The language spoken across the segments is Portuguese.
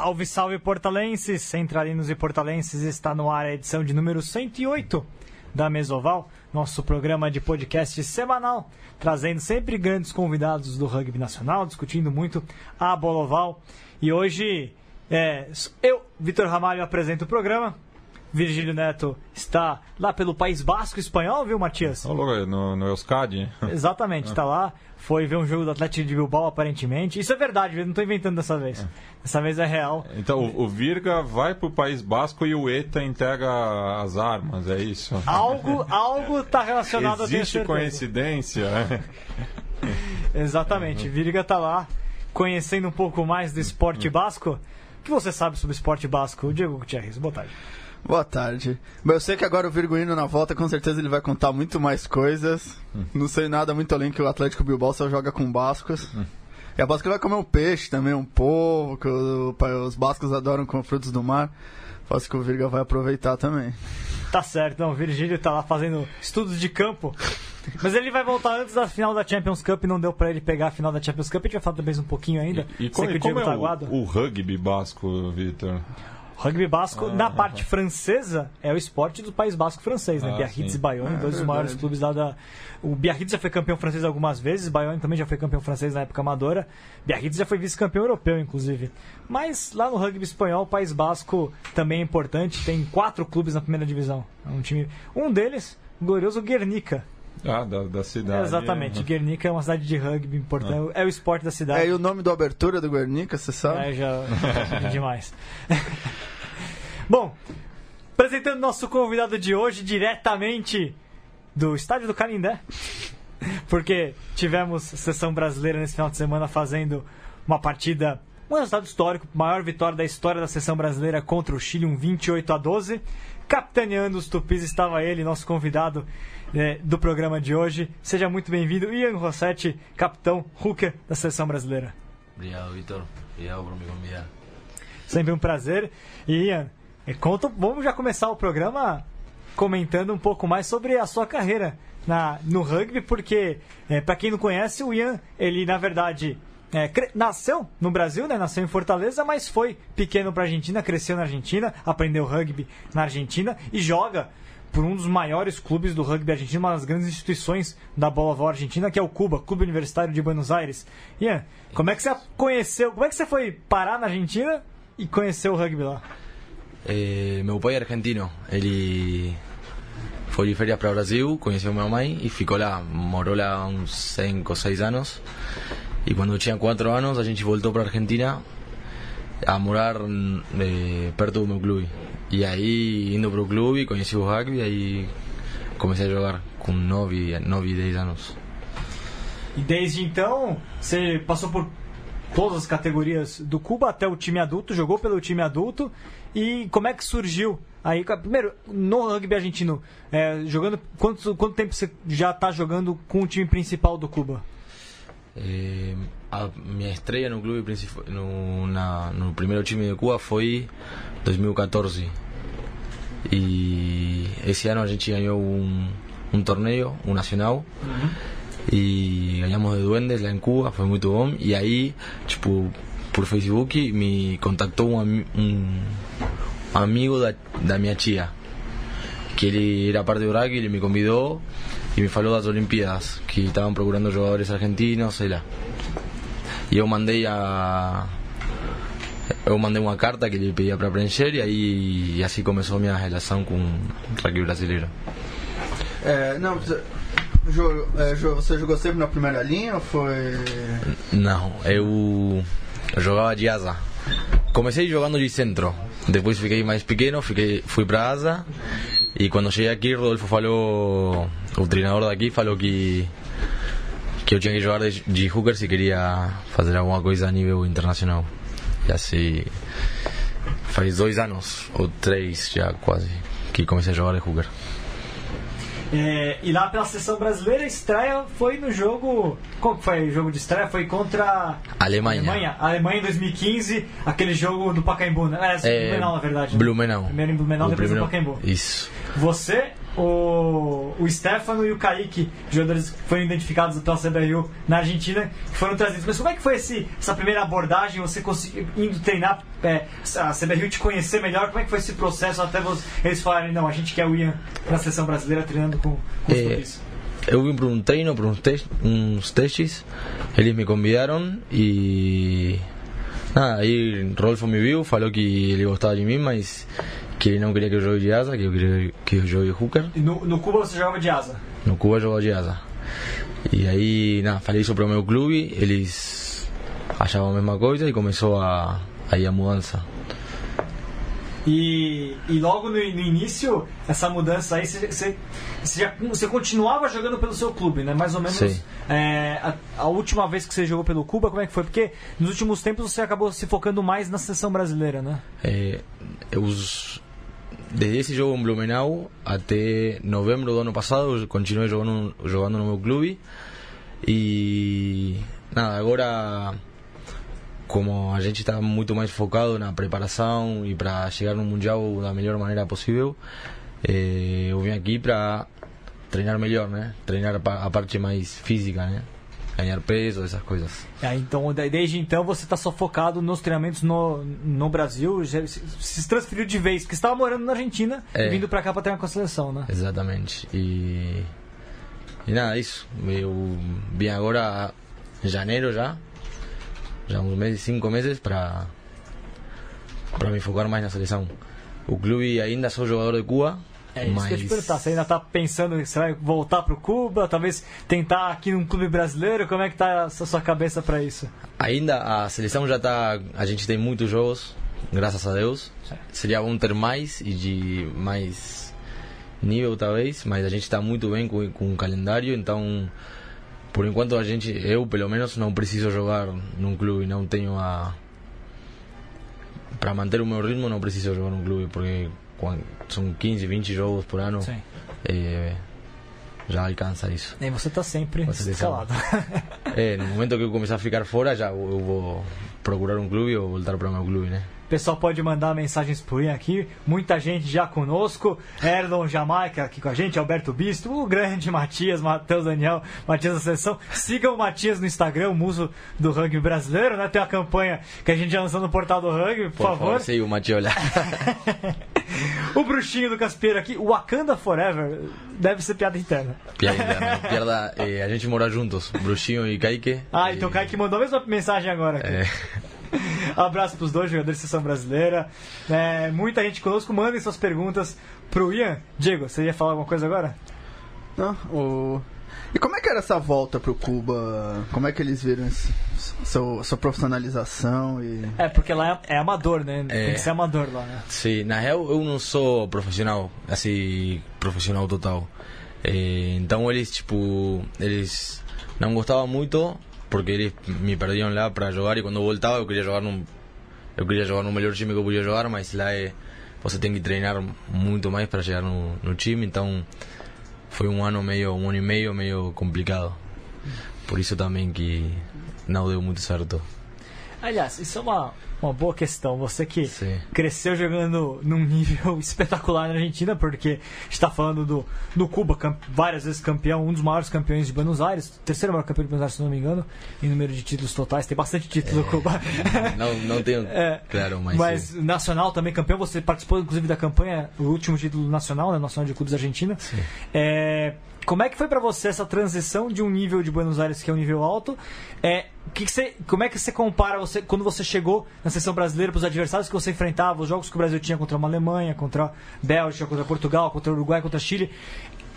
Salve, salve portalenses! Centralinos e portalenses está no ar a edição de número 108 da Mesoval, nosso programa de podcast semanal, trazendo sempre grandes convidados do rugby nacional, discutindo muito a bola oval. E hoje, é, eu, Vitor Ramalho, apresento o programa. Virgílio Neto está lá pelo País Basco espanhol, viu, Matias? Olha, no, no Euskadi. Exatamente, está lá. Foi ver um jogo do Atlético de Bilbao, aparentemente. Isso é verdade, eu não estou inventando dessa vez. Dessa vez é real. Então, o, o Virga vai para o País Basco e o ETA entrega as armas, é isso? Algo algo está relacionado Existe a coincidência? né? Exatamente, Virga está lá conhecendo um pouco mais do esporte basco. O que você sabe sobre o esporte basco? Diego Gutierrez, boa tarde. Boa tarde. Bom, eu sei que agora o Virguino na volta, com certeza ele vai contar muito mais coisas. Não sei nada muito além que o Atlético Bilbao só joga com bascos. E a Basco vai comer um peixe também, um polvo, que o- os bascos adoram com frutos do mar. Faço que o Virga vai aproveitar também. Tá certo, não, o Virgílio tá lá fazendo estudos de campo. Mas ele vai voltar antes da final da Champions Cup, não deu pra ele pegar a final da Champions Cup. A gente vai falar também um pouquinho ainda. E, Sei como, que o e como Diego é tá o, o rugby basco, Vitor? Rugby basco, Ah, na parte francesa, é o esporte do País Basco francês, né? Ah, Biarritz sim. e Bayonne, É, dois dos verdade. maiores clubes lá da. O Biarritz já foi campeão francês algumas vezes, Bayonne também já foi campeão francês na época amadora. Biarritz já foi vice-campeão europeu, inclusive. Mas lá no rugby espanhol, o País Basco também é importante, tem quatro clubes na primeira divisão. É um time. Um deles, o glorioso Guernica. Ah, da, da cidade. Exatamente, Guernica é uma cidade de rugby importante, é o esporte da cidade. É, e o nome do abertura do Guernica, você sabe? É, já já demais. Bom, apresentando nosso convidado de hoje diretamente do estádio do Canindé, porque tivemos sessão brasileira nesse final de semana fazendo uma partida, um resultado histórico, maior vitória da história da sessão brasileira contra o Chile, um 28 a 12. Capitaneando os tupis estava ele, nosso convidado eh, do programa de hoje. Seja muito bem-vindo, Ian Rossetti, capitão hooker da seleção brasileira. Obrigado, Vitor. Obrigado por me convidar. Sempre um prazer. E Ian, conta, vamos já começar o programa comentando um pouco mais sobre a sua carreira na, no rugby, porque, para quem não conhece, o Ian, ele na verdade é, nasceu no Brasil, né? Nasceu em Fortaleza, mas foi pequeno para Argentina, cresceu na Argentina, aprendeu rugby na Argentina e joga por um dos maiores clubes do rugby argentino, uma das grandes instituições da bola oval argentina, que é o Cuba, Clube Universitário de Buenos Aires. Ian, como é que você conheceu, como é que você foi parar na Argentina e conheceu o rugby lá? Eh, meu pai é argentino. Ele foi de férias para Brasil, conheceu minha mãe e ficou lá. Morou lá uns 5 ou 6 anos. E quando tinha 4 anos, a gente voltou para Argentina a morar eh, perto do meu clube. E aí, indo para o clube, conheci o rugby e aí comecei a jogar com 9, 9 e 10 anos. E desde então, você passou por todas as categorias do Cuba até o time adulto, jogou pelo time adulto. E como é que surgiu aí? Primeiro, no rugby argentino, é, jogando quanto, quanto tempo você já está jogando com o time principal do Cuba? Eh, a minha estreia no clube principal, no, na, no primeiro time de Cuba foi 2014 e esse ano a gente ganhou um, um torneio, um nacional e ganhamos de Duendes lá em Cuba, foi muito bom e aí, tipo, por Facebook me contactou um, um amigo da, da minha tia que ele era parte do rugby, ele me convidou e me falou das Olimpíadas, que estavam procurando jogadores argentinos, sei lá. E eu mandei a eu mandei uma carta que ele pedia para preencher e aí e assim começou a minha relação com o rugby brasileiro. É, não, você jogou sempre na primeira linha ou foi. Não, eu, eu jogava de asa. Comecei jogando de centro, depois fiquei mais pequeno, fiquei, fui para asa e quando cheguei aqui, Rodolfo falou, o treinador daqui falou que que eu tinha que jogar de, de hooker se queria fazer alguma coisa a nível internacional. E assim, faz dois anos, ou três já quase, que comecei a jogar de hooker. É, e lá pela seleção brasileira, a estreia foi no jogo. Qual que foi o jogo de estreia? Foi contra Alemanha. Alemanha. Alemanha em 2015, aquele jogo do Pacaembu, né? É, É, Blumenau, na verdade. né? Blumenau. Primeiro em Blumenau, O depois no primeiro- Pacaembu. Isso. Você o, o Stefano e o Kaique, jogadores que foram identificados pela CBRU na Argentina, que foram trazidos. Mas como é que foi esse, essa primeira abordagem, você indo treinar, é, a CBRU te conhecer melhor, como é que foi esse processo até você, eles falarem, não, a gente quer o Ian na seleção brasileira treinando com, com os É, eu vim para um treino, para uns, tes- uns testes, eles me convidaram e nada, aí Rolfo me viu, falou que ele gostava de mim, mas que ele não queria que eu jogue de asa, que eu queria que eu jogue hooker. E no, no Cuba você jogava de asa. No Cuba eu jogava de asa. E aí, nada, falei isso para o meu clube, eles achavam a mesma coisa e começou a, aí a mudança. E, e logo no, no início, essa mudança aí, você, você, você, continuava jogando pelo seu clube, né? Mais ou menos. Sim. é, a, a última vez que você jogou pelo Cuba, como é que foi? Porque nos últimos tempos você acabou se focando mais na seleção brasileira, né? Eh, os, desde esse jogo em Blumenau até novembro do ano passado continuei jogando, no meu clube e nada, agora como a gente está muito mais focado na preparação e para chegar no Mundial da melhor maneira possível, eh, eu vim aqui para treinar melhor, né? Treinar a pa- a parte mais física, né? Ganhar peso, essas coisas. Aí, então, desde então você está só focado nos treinamentos no, no Brasil, se, transferiu de vez, porque estava morando na Argentina e É. vindo para cá para treinar com a seleção, né? Exatamente. E, e nada, isso. Eu vim agora em janeiro já, já uns meses, cinco meses, para me focar mais na seleção. O clube ainda sou jogador de Cuba, É isso mas que eu te perguntar. Você ainda tá pensando que você vai voltar pro Cuba, talvez tentar aqui num clube brasileiro? Como é que tá a sua cabeça para isso? ainda a seleção já está. A gente tem muitos jogos, graças a Deus. Seria bom ter mais e de mais nível talvez, mas a gente está muito bem com, com o calendário, então por enquanto a gente, eu pelo menos não preciso jogar num clube, não tenho a para manter o meu ritmo não preciso jogar num clube porque são 15, 20 jogos por ano, Sim. eh, já alcança isso. E você tá sempre a seleção. escalado. É, no momento que eu começar a ficar fora, já eu vou procurar um clube ou voltar para o meu clube, né? Pessoal pode mandar mensagens por aí aqui. Muita gente já conosco. Erlon Jamaica aqui com a gente, Alberto Bisto, o grande Matias, Matheus Daniel, Matias da Seleção. Sigam o Matias no Instagram, o muso do rugby brasileiro, né? Tem uma campanha que a gente já lançou no portal do rugby, por, Por favor, siga o Machiola. o bruxinho do Caspeiro aqui, o Wakanda Forever, deve ser piada interna. piada interna, piada, eh, a gente mora juntos, Bruxinho e Kaique. Ah, E- então o Kaique mandou a mesma mensagem agora. Aqui. É, Abraço pros dois jogadores da seleção brasileira. É, muita gente conosco. Mandem suas perguntas pro Ian. Diego, você ia falar alguma coisa agora? Não, o... E como é que era essa volta pro Cuba? Como é que eles viram esse, seu, sua profissionalização e... É, porque lá é, é amador, né? Tem É. que ser amador lá, né? sim, na real eu não sou profissional, assim, profissional total. Eh, então eles, tipo, eles não gostavam muito porque eles me perdiam lá para jogar e quando eu voltava eu queria jogar num eu queria jogar no melhor time que eu podia jogar, mas lá é, você tem que treinar muito mais para chegar no, no time, então foi um ano meio, um ano e meio meio complicado. Por isso também que não deu muito certo. Aliás, isso é uma, uma boa questão. Você que Sim. cresceu jogando num nível espetacular na Argentina, porque está falando do, do Cuba, várias vezes campeão, um dos maiores campeões de Buenos Aires, terceiro maior campeão de Buenos Aires, se não me engano, em número de títulos totais. Tem bastante título do Cuba. Não, não tenho É, claro, mas, Mas sim. nacional também campeão, você participou inclusive da campanha, o último título nacional, né, Nacional de Clubes Argentina. É, como é que foi pra você essa transição de um nível de Buenos Aires que é um nível alto? É, que que você, como é que você compara você quando você chegou na seleção brasileira para os adversários que você enfrentava, os jogos que o Brasil tinha contra uma Alemanha, contra a Bélgica, contra Portugal, contra o Uruguai, contra Chile?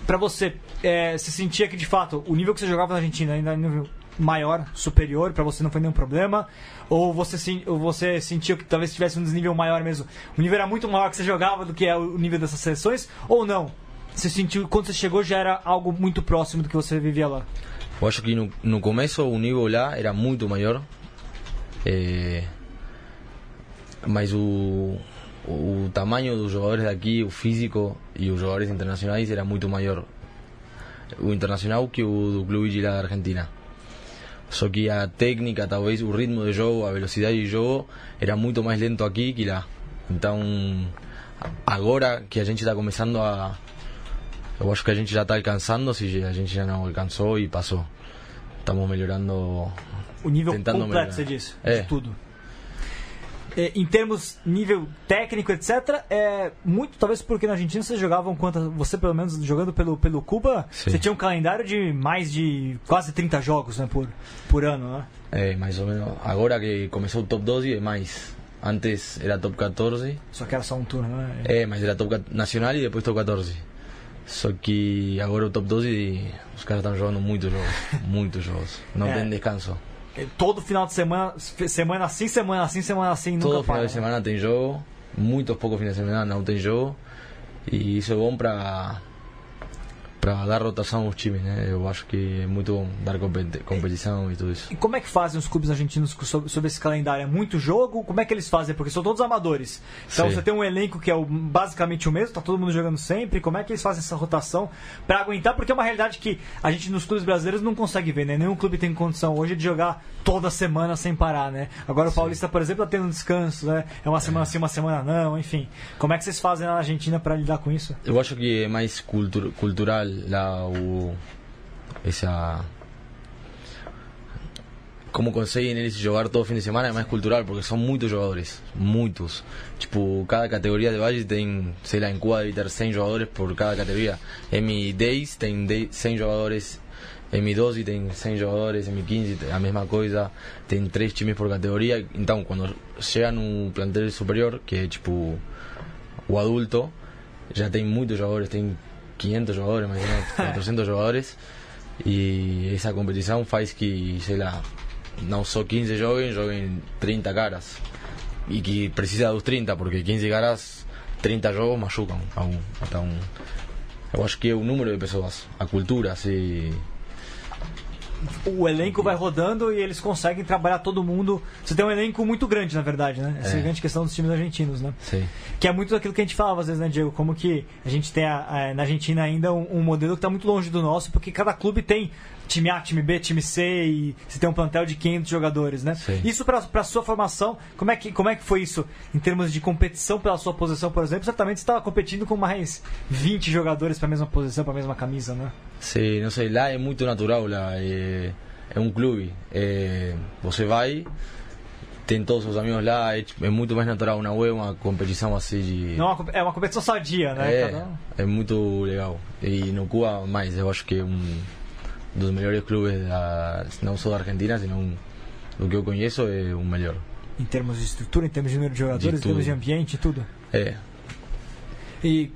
Pra você, é, se sentia que de fato o nível que você jogava na Argentina ainda era um nível maior, superior, pra você não foi nenhum problema? Ou você, ou você sentiu que talvez tivesse um desnível maior mesmo? O nível era muito maior que você jogava do que é o nível dessas seleções? Ou não? Você sentiu quando você chegou já era algo muito próximo do que você vivia lá? Eu acho que no, no começo o nível lá era muito maior. Eh, mas o, o tamanho dos jogadores daqui, o físico e os jogadores internacionais era muito maior. O internacional que o do clube de lá da Argentina. Só que a técnica, talvez o ritmo de jogo, a velocidade de jogo era muito mais lento aqui que lá. Então, agora que a gente está começando a, eu acho que a gente já está alcançando, se a gente já não alcançou e passou. Estamos melhorando. O nível completo, melhorar. você disse, É. de tudo. É, em termos nível técnico, etc., é muito, talvez porque na Argentina vocês jogavam quanto, você pelo menos jogando pelo, pelo Cuba, Sim. você tinha um calendário de mais de quase 30 jogos né, por, por ano, né? É, mais ou menos. Agora que começou o top 12 é mais. Antes era top 14. Só que era só um turno, né? É, mas era top 14 nacional e depois top 14. Só que agora o top 12 os caras estão jogando muitos jogos. muitos jogos. Não É. tem descanso. É, Todo final de semana, semana assim, semana assim, semana assim, nunca Todo final para, de né? semana tem jogo. Muitos poucos finais de semana não tem jogo. E isso é bom para para dar rotação aos times, né? Eu acho que é muito bom dar competi- competição e tudo isso. E como é que fazem os clubes argentinos sobre, sobre esse calendário? É muito jogo? Como é que eles fazem? Porque são todos amadores. Então Sim. você tem um elenco que é o- basicamente o mesmo, tá todo mundo jogando sempre. Como é que eles fazem essa rotação para aguentar? Porque é uma realidade que a gente nos clubes brasileiros não consegue ver, né? Nenhum clube tem condição hoje de jogar toda semana sem parar, né? Agora o Paulista, por exemplo, tá tendo descanso, né? É uma semana sim, uma semana não, enfim. Como é que vocês fazem na Argentina para lidar com isso? Eu acho que é mais cultu cultural lá o essa como conseguem eles jogar todo fim de semana é mais cultural porque são muitos jogadores, muitos. Tipo, cada categoria de base tem, sei lá, em Cuba deve ter 100 jogadores por cada categoria. M10 tem 10 100 jogadores, M12 tem 100 jogadores, M15 tem a mesma coisa, tem três times por categoria. Então, quando chega no plantel superior, que é tipo o adulto, já tem muitos jogadores, tem 500 jogadores, mais ou menos, 400 jogadores. E essa competição faz que, sei lá, não só 15 joguem, joguem 30 caras. E que precisa dos 30, porque 15 caras, 30 jogos machucam a um. Então, eu acho que é o número de pessoas, a cultura, assim. O elenco vai rodando e eles conseguem trabalhar todo mundo. Você tem um elenco muito grande, na verdade, né? Essa é a É. grande questão dos times argentinos, né? Sim. Que é muito daquilo que a gente falava às vezes, né, Diego? Como que a gente tem a- a- na Argentina ainda um, um modelo que está muito longe do nosso, porque cada clube tem time A, time B, time C e você tem um plantel de 500 jogadores, né? Sim. Isso para sua formação, como é, que, como é que foi isso em termos de competição pela sua posição, por exemplo? Certamente você estava competindo com mais 20 jogadores para a mesma posição, para a mesma camisa, né? Sim, não sei, lá é muito natural, lá é, é um clube. É, você vai, tem todos os amigos lá, é, tipo, é muito mais natural. Uma web, uma competição assim de. Não é uma, é competição sadia, né? é, é muito legal. E no Cuba, mais, eu acho que é um dos melhores clubes, da, não só da Argentina, sino do que eu conheço, é o melhor. Em termos de estrutura, em termos de número de jogadores, em termos de ambiente, tudo. É, E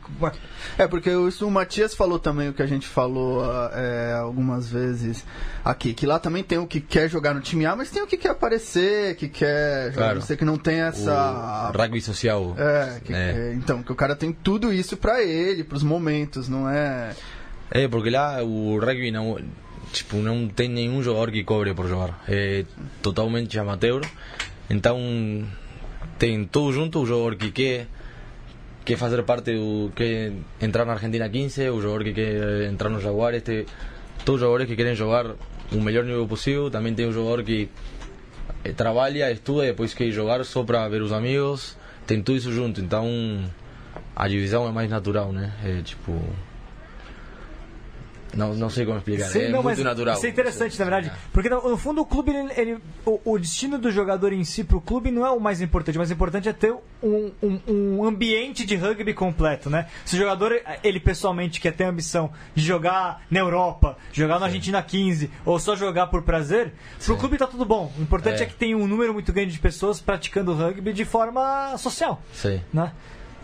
É, porque isso o Matias falou também o que a gente falou ah, é, algumas vezes aqui, que lá também tem o que quer jogar no time A, mas tem o que quer aparecer, que quer jogar, Claro. você que não tem essa... o rugby social. É, que- É. é, então, que o cara tem tudo isso pra ele, pros momentos, não é... É, porque lá o rugby não, tipo, não tem nenhum jogador que cobre por jogar. É totalmente amateur. Então tem tudo junto, o jogador que quer, quer fazer parte do. entrar na Argentina 15, o jogador que quer entrar no Jaguares, tem todos os jogadores que querem jogar o melhor nível possível. Também tem o jogador que eh, trabalha, estuda e depois quer jogar só para ver os amigos. Tem tudo isso junto, então a divisão é mais natural, né? É tipo. Não, não sei como explicar, Sim, é não, muito natural. Isso é interessante, na verdade. Porque no, fundo o clube, ele, ele- o, o destino do jogador em si pro clube não é o mais importante. O mais importante é ter um, um, um ambiente de rugby completo, né? Se o jogador, ele pessoalmente quer ter a ambição de jogar na Europa, jogar na Argentina 15, ou só jogar por prazer, pro Sim. clube tá tudo bom. O importante é, É. que tem um número muito grande de pessoas praticando rugby de forma social, Sim. né?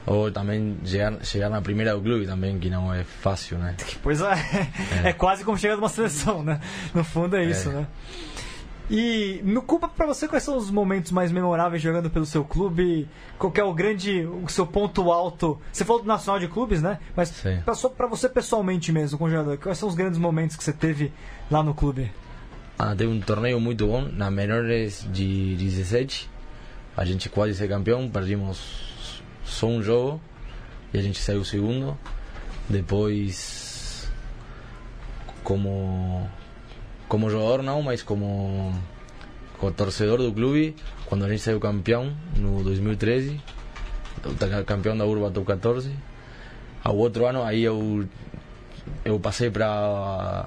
Ou também chegar, chegar na primeira do clube também, que não é fácil, né? Pois é, é quase como chegar numa seleção, né? No fundo é isso, É. né? E no Cuba, pra você, quais são os momentos mais memoráveis jogando pelo seu clube? Qual é o grande, o seu ponto alto? Você falou do Nacional de Clubes, né? Mas só- pra você pessoalmente mesmo, como jogador, quais são os grandes momentos que você teve lá no clube? Ah, teve um torneio muito bom na menores de 17. A gente quase ser campeão, perdimos só um jogo e a gente saiu segundo. Depois, como como jogador não, mas como, como torcedor do clube, quando a gente saiu campeão no 2013, o ta- campeão da Urba Top 14. Ao outro ano aí eu eu passei para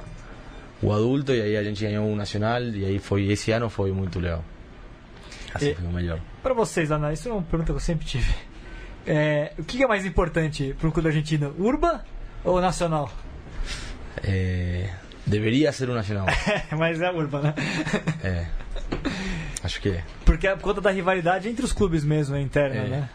o adulto e aí a gente ganhou um nacional e aí foi esse ano foi muito legal. Assim E- foi o melhor. Pra vocês, Ana, isso é uma pergunta que eu sempre tive. É, o que é mais importante para um clube argentino? Urba ou Nacional? É, deveria ser o nacional. Mas é Urba, né? É. Acho que é. Porque é por conta da rivalidade entre os clubes mesmo, é interna, né?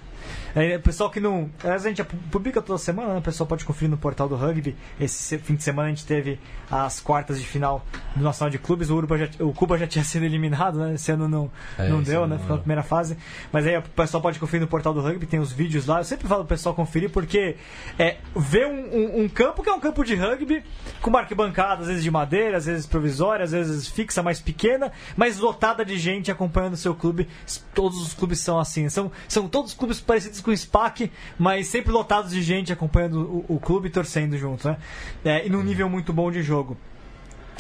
Aí, o pessoal que não. Aliás, a gente publica toda semana, né? O pessoal pode conferir no portal do rugby. Esse se- fim de semana a gente teve as quartas de final do Nacional de Clubes. O, Urba já, o Cuba já tinha sido eliminado, né? Esse ano não, É, não deu, né? Ficou na primeira fase. Mas aí o pessoal pode conferir no portal do rugby, tem os vídeos lá. Eu sempre falo pro pessoal conferir porque é ver um, um- um campo que é um campo de rugby, com uma arquibancada, às vezes de madeira, às vezes provisória, às vezes fixa, mais pequena, mas lotada de gente acompanhando o seu clube. Todos os clubes são assim. São, são todos clubes parecidos com o SPAC, mas sempre lotados de gente acompanhando o, o clube e torcendo junto, né? É, e num nível muito bom de jogo.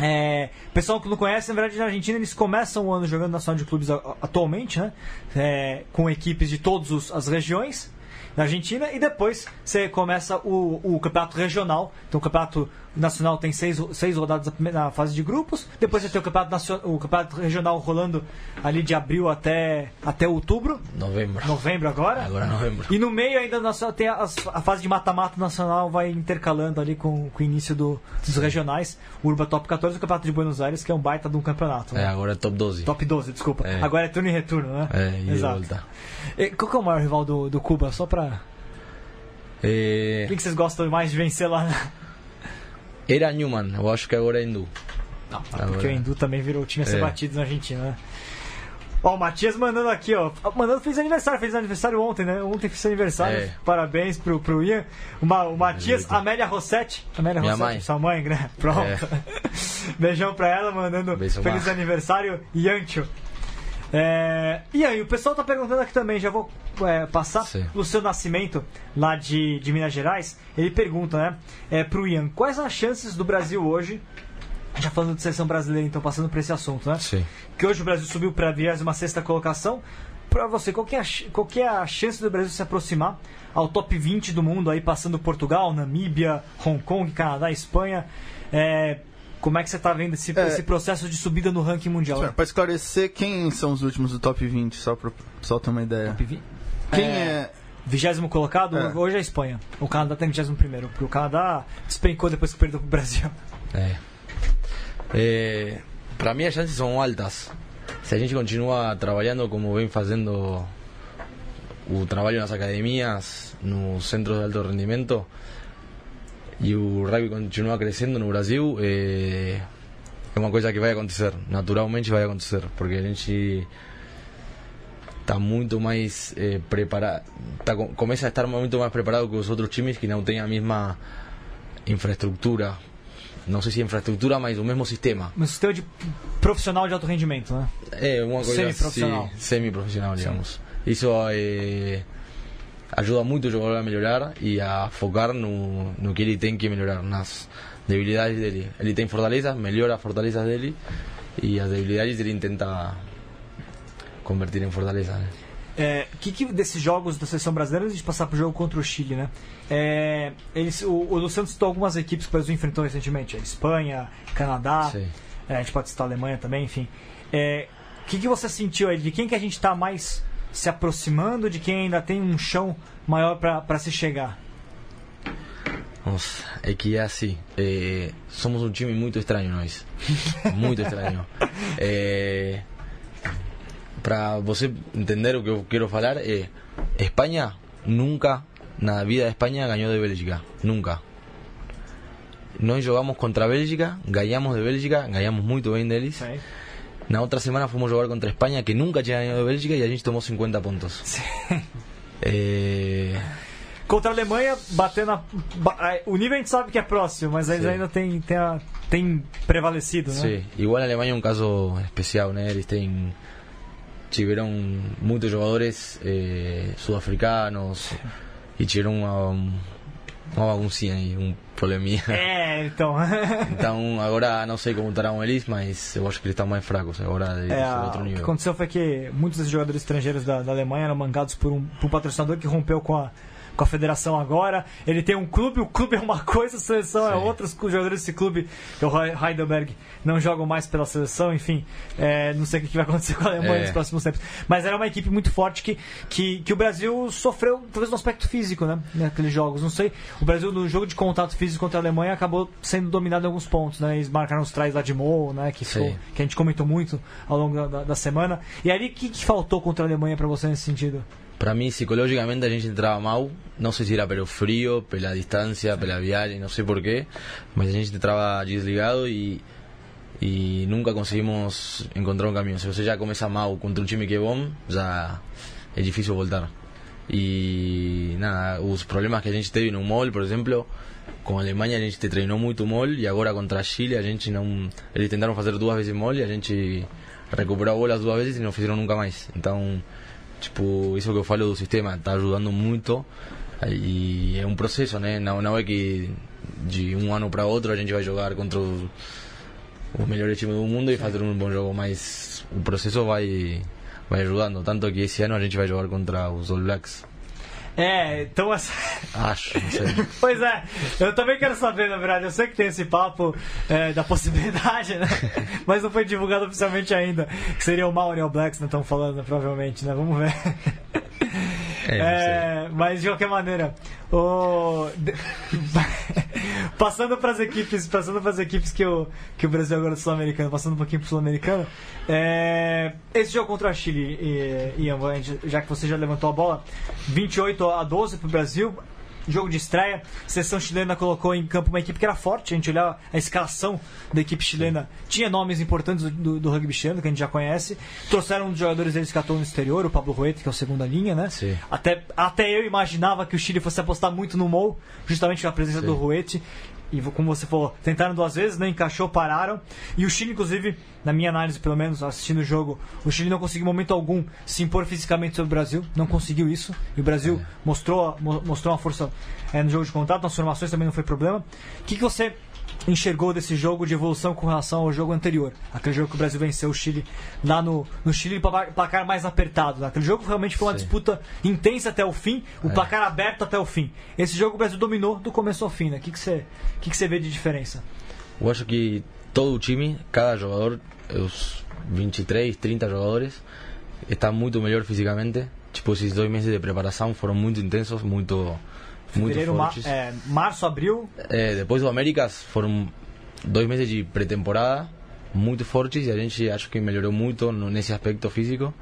É, pessoal que não conhece, na verdade, na Argentina eles começam o ano jogando Nacional de Clubes atualmente, né? É, com equipes de todas as regiões da Argentina e depois você começa o, o campeonato regional. Então o campeonato nacional tem seis, seis rodadas na fase de grupos. Depois você tem o campeonato, nacio- o campeonato regional rolando ali de abril até, até outubro, Novembro. novembro agora. Agora novembro. E no meio ainda nacional, tem as- a fase de mata-mata nacional vai intercalando ali com, com o início do- dos regionais. O Urba Top 14 e o Campeonato de Buenos Aires, que é um baita de um campeonato. É, né? agora é top 12. Top 12, desculpa. É. Agora é turno e retorno, né? É, e Exato. volta. E qual que é o maior rival do, do Cuba? Só pra. É, Quem que vocês gostam mais de vencer lá? Era Newman, eu acho que agora é Hindu. Não, Agora- porque o Hindu também virou time a ser É. batido na Argentina, né? Ó, o Matias mandando aqui, ó. Mandando fez aniversário, fez aniversário ontem, né? Ontem fez aniversário. É. Parabéns pro, pro Ian. O, Ma- o Matias. Amélia Rossetti. Amélia Minha Rossetti, mãe. sua mãe, né? Pronto. É. Beijão pra ela, mandando Beijo, feliz Mar. aniversário, Iancho. É, e aí, o pessoal tá perguntando aqui também, já vou é, passar. Sim. O seu nascimento, lá de, de Minas Gerais, ele pergunta, né, é, pro Ian, quais as chances do Brasil hoje, já falando de seleção brasileira, então, passando por esse assunto, né? Sim. Que hoje o Brasil subiu para a 26 colocação. Pra você, qual que, é a, qual que é a chance do Brasil se aproximar ao top 20 do mundo, aí passando Portugal, Namíbia, Hong Kong, Canadá, Espanha? É, como é que você está vendo esse, É. esse processo de subida no ranking mundial? Para esclarecer, quem são os últimos do top 20, só pra só ter uma ideia. Top 20? Quem É. é. Vigésimo colocado, É. hoje é a Espanha. O Canadá tem 21 primeiro, porque o Canadá despencou depois que perdeu pro Brasil. É. É, para mim as chances são altas. Se a gente continua trabalhando como vem fazendo o trabalho nas academias, nos centros de alto rendimento e o rugby continua crescendo no Brasil, é, é uma coisa que vai acontecer, naturalmente vai acontecer, porque a gente está muito mais eh, preparado, tá, co- começa a estar muito mais preparado que os outros times que não têm a mesma infraestrutura. Não sei se infraestrutura, mas o mesmo sistema. Um sistema de profissional de alto rendimento, né? É uma coisa Semi-profissional. semi-profissional, digamos. Isso eh, ajuda muito o jogador a melhorar e a focar no, no que ele tem que melhorar, nas debilidades dele. Ele tem fortalezas, melhora as fortalezas dele e as debilidades ele tenta convertir em fortaleza. Né? É, que, que desses jogos da seleção brasileira, antes de passar pro jogo contra o Chile, né? É, eles, o, o Luciano citou algumas equipes que o Brasil enfrentou recentemente: a Espanha, Canadá, é, a gente pode citar a Alemanha também, enfim. É, o que, que você sentiu aí? De quem que a gente está mais se aproximando? De quem ainda tem um chão maior para se chegar? Nossa, é que é assim. eh, somos um time muito estranho, nós. Muito estranho. Eh, para você entender o que eu quero falar, é Espanha nunca, na vida de Espanha, ganhou de Bélgica. Nunca. Nós jogamos contra a Bélgica, ganhamos de Bélgica, ganhamos muito bem deles. Na outra semana fomos jogar contra Espanha, que nunca tinha ganhado de Bélgica, e a gente tomou 50 pontos. Eh, Contra a Alemanha, batendo a, a- O nível a gente sabe que é próximo, mas eles Sim. ainda tem, tem, a- tem prevalecido, né? Sí, igual Alemania é um caso especial, né? Eles têm tiveram muitos jogadores eh, sudafricanos e tiveram uma, uma baguncinha aí, um probleminha. É, então. Então agora não sei como estarão eles, mas eu acho que eles estão mais fracos agora de É, é, outro o que nível. aconteceu foi que muitos desses jogadores estrangeiros da, da Alemanha eram mangados por um, por um patrocinador que rompeu com a, com a federação agora. Ele tem um clube, o clube é uma coisa, a seleção é Sim. outra. Os jogadores desse clube, é o He- Heidelberg, não jogam mais pela seleção. Enfim, é, não sei o que vai acontecer com a Alemanha É. nos próximos tempos. Mas era uma equipe muito forte que, que, que o Brasil sofreu, talvez no aspecto físico, né? Naqueles jogos. Não sei. O Brasil, no jogo de contato físico contra a Alemanha, acabou sendo dominado em alguns pontos, né? Eles marcaram os trás lá de Mo, né? Que, ficou- que a gente comentou muito ao longo da, da- semana. E ali, o que, que faltou contra a Alemanha pra você nesse sentido? Para mí, psicológicamente, a gente entraba mal. No sé si era pelo frío, pela distancia, pela viagem, no sé por qué. Mas a gente entraba desligado y, y nunca conseguimos encontrar un camino. Si você já começa mal contra um time que é bom, já é difícil voltar. E nada, os problemas que a gente teve no MOL, por exemplo, com a Alemanha a gente treinou muito MOL e agora contra Chile a gente não. Eles tentaram fazer duas vezes MOL e a gente recuperou a bola as duas vezes e não fizeram nunca mais. Então, tipo, isso que eu falo do sistema está ajudando muito e é um processo, né? Não, não que de um ano para outro a gente vai jogar contra os, os melhores times do mundo e fazer um bom jogo, mas o processo vai vai ajudando, tanto que esse ano a gente vai jogar contra os All Blacks. É, então essa. Acho, não sei. Pois é, eu também quero saber, na verdade. Eu sei que tem esse papo é, da possibilidade, né? Mas não foi divulgado oficialmente ainda. Que seria o Mauro e o Blacks, não estão falando, provavelmente, né? Vamos ver. É, É, mas de qualquer maneira, o... passando para as equipes, passando para as equipes que o que o Brasil agora é sul-americano, passando um pouquinho para o sul-americano, é, esse jogo contra a Chile, Ian, já que você já levantou a bola, 28 a 12 para o Brasil. Jogo de estreia, a seleção chilena colocou em campo uma equipe que era forte. A gente olhar a escalação da equipe chilena, tinha nomes importantes do, do, do rugby chileno, que a gente já conhece. Trouxeram um dos jogadores deles que atuou no exterior, o Pablo Ruete, que é o segunda linha, né? Sim. Até, até eu imaginava que o Chile fosse apostar muito no Mou, justamente com a presença Sim. do Ruete. E como você falou, tentaram duas vezes, não encaixou, pararam. E o Chile, inclusive, na minha análise, pelo menos, assistindo o jogo, o Chile não conseguiu em momento algum se impor fisicamente sobre o Brasil. Não conseguiu isso. E o Brasil mostrou, mo- mostrou uma força eh, no jogo de contato, nas formações também não foi problema. O que, que você enxergou desse jogo de evolução com relação ao jogo anterior? Aquele jogo que o Brasil venceu o Chile lá no, no Chile, pla- placar mais apertado. né? Aquele jogo realmente foi uma Sim. disputa intensa até o fim, o É. placar aberto até o fim. Esse jogo o Brasil dominou do começo ao fim, né? O que, que, você, que, que você vê de diferença? Eu acho que todo o time, cada jogador, os 23, 30 jogadores, está muito melhor fisicamente. Tipo, esses dois meses de preparação foram muito intensos, muito Fevereiro, ma- fortes. é, março, abril, É, depois do Américas foram dois meses de pré-temporada muito fortes e a gente acho que melhorou muito nesse aspecto físico.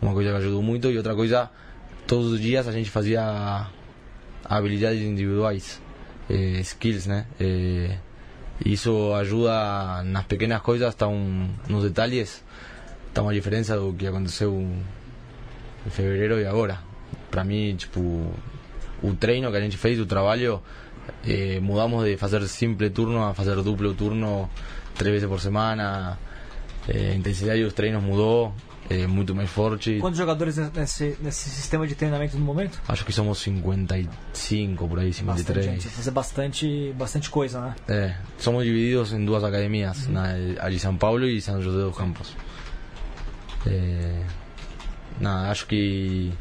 Uma coisa que ajudou muito e outra coisa, todos os dias a gente fazia habilidades individuais, eh, skills, né? Eh, isso ajuda nas pequenas coisas, hasta um, nos detalhes. Está uma diferença do que aconteceu em fevereiro e agora. Para mim, tipo, o treino que a gente fez, o trabalho, eh, mudamos de fazer simple turno a fazer duplo turno três vezes por semana. Eh, a intensidade dos treinos mudou, é muito mais forte. quantos jogadores nesse, nesse sistema de treinamento no momento? Acho que somos 55 por aí, Bastante 53. gente, fazer bastante, bastante coisa, né? É, somos divididos em duas academias, na, a de São Paulo e São José dos Campos. É, nada, acho que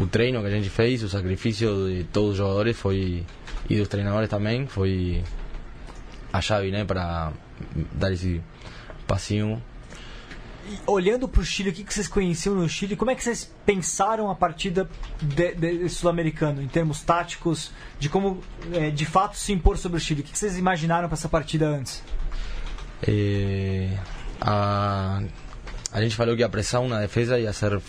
o treino que a gente fez, o sacrifício de todos os jogadores foi e dos treinadores também foi a chave, né, para dar esse passinho. E olhando para o Chile, o que, que vocês conheciam no Chile? Como é que vocês pensaram a partida de, de- sul-americano, em termos táticos, de como é, de fato se impor sobre o Chile? O que, que vocês imaginaram para essa partida antes? É, a, a gente falou que a pressão na defesa ia ser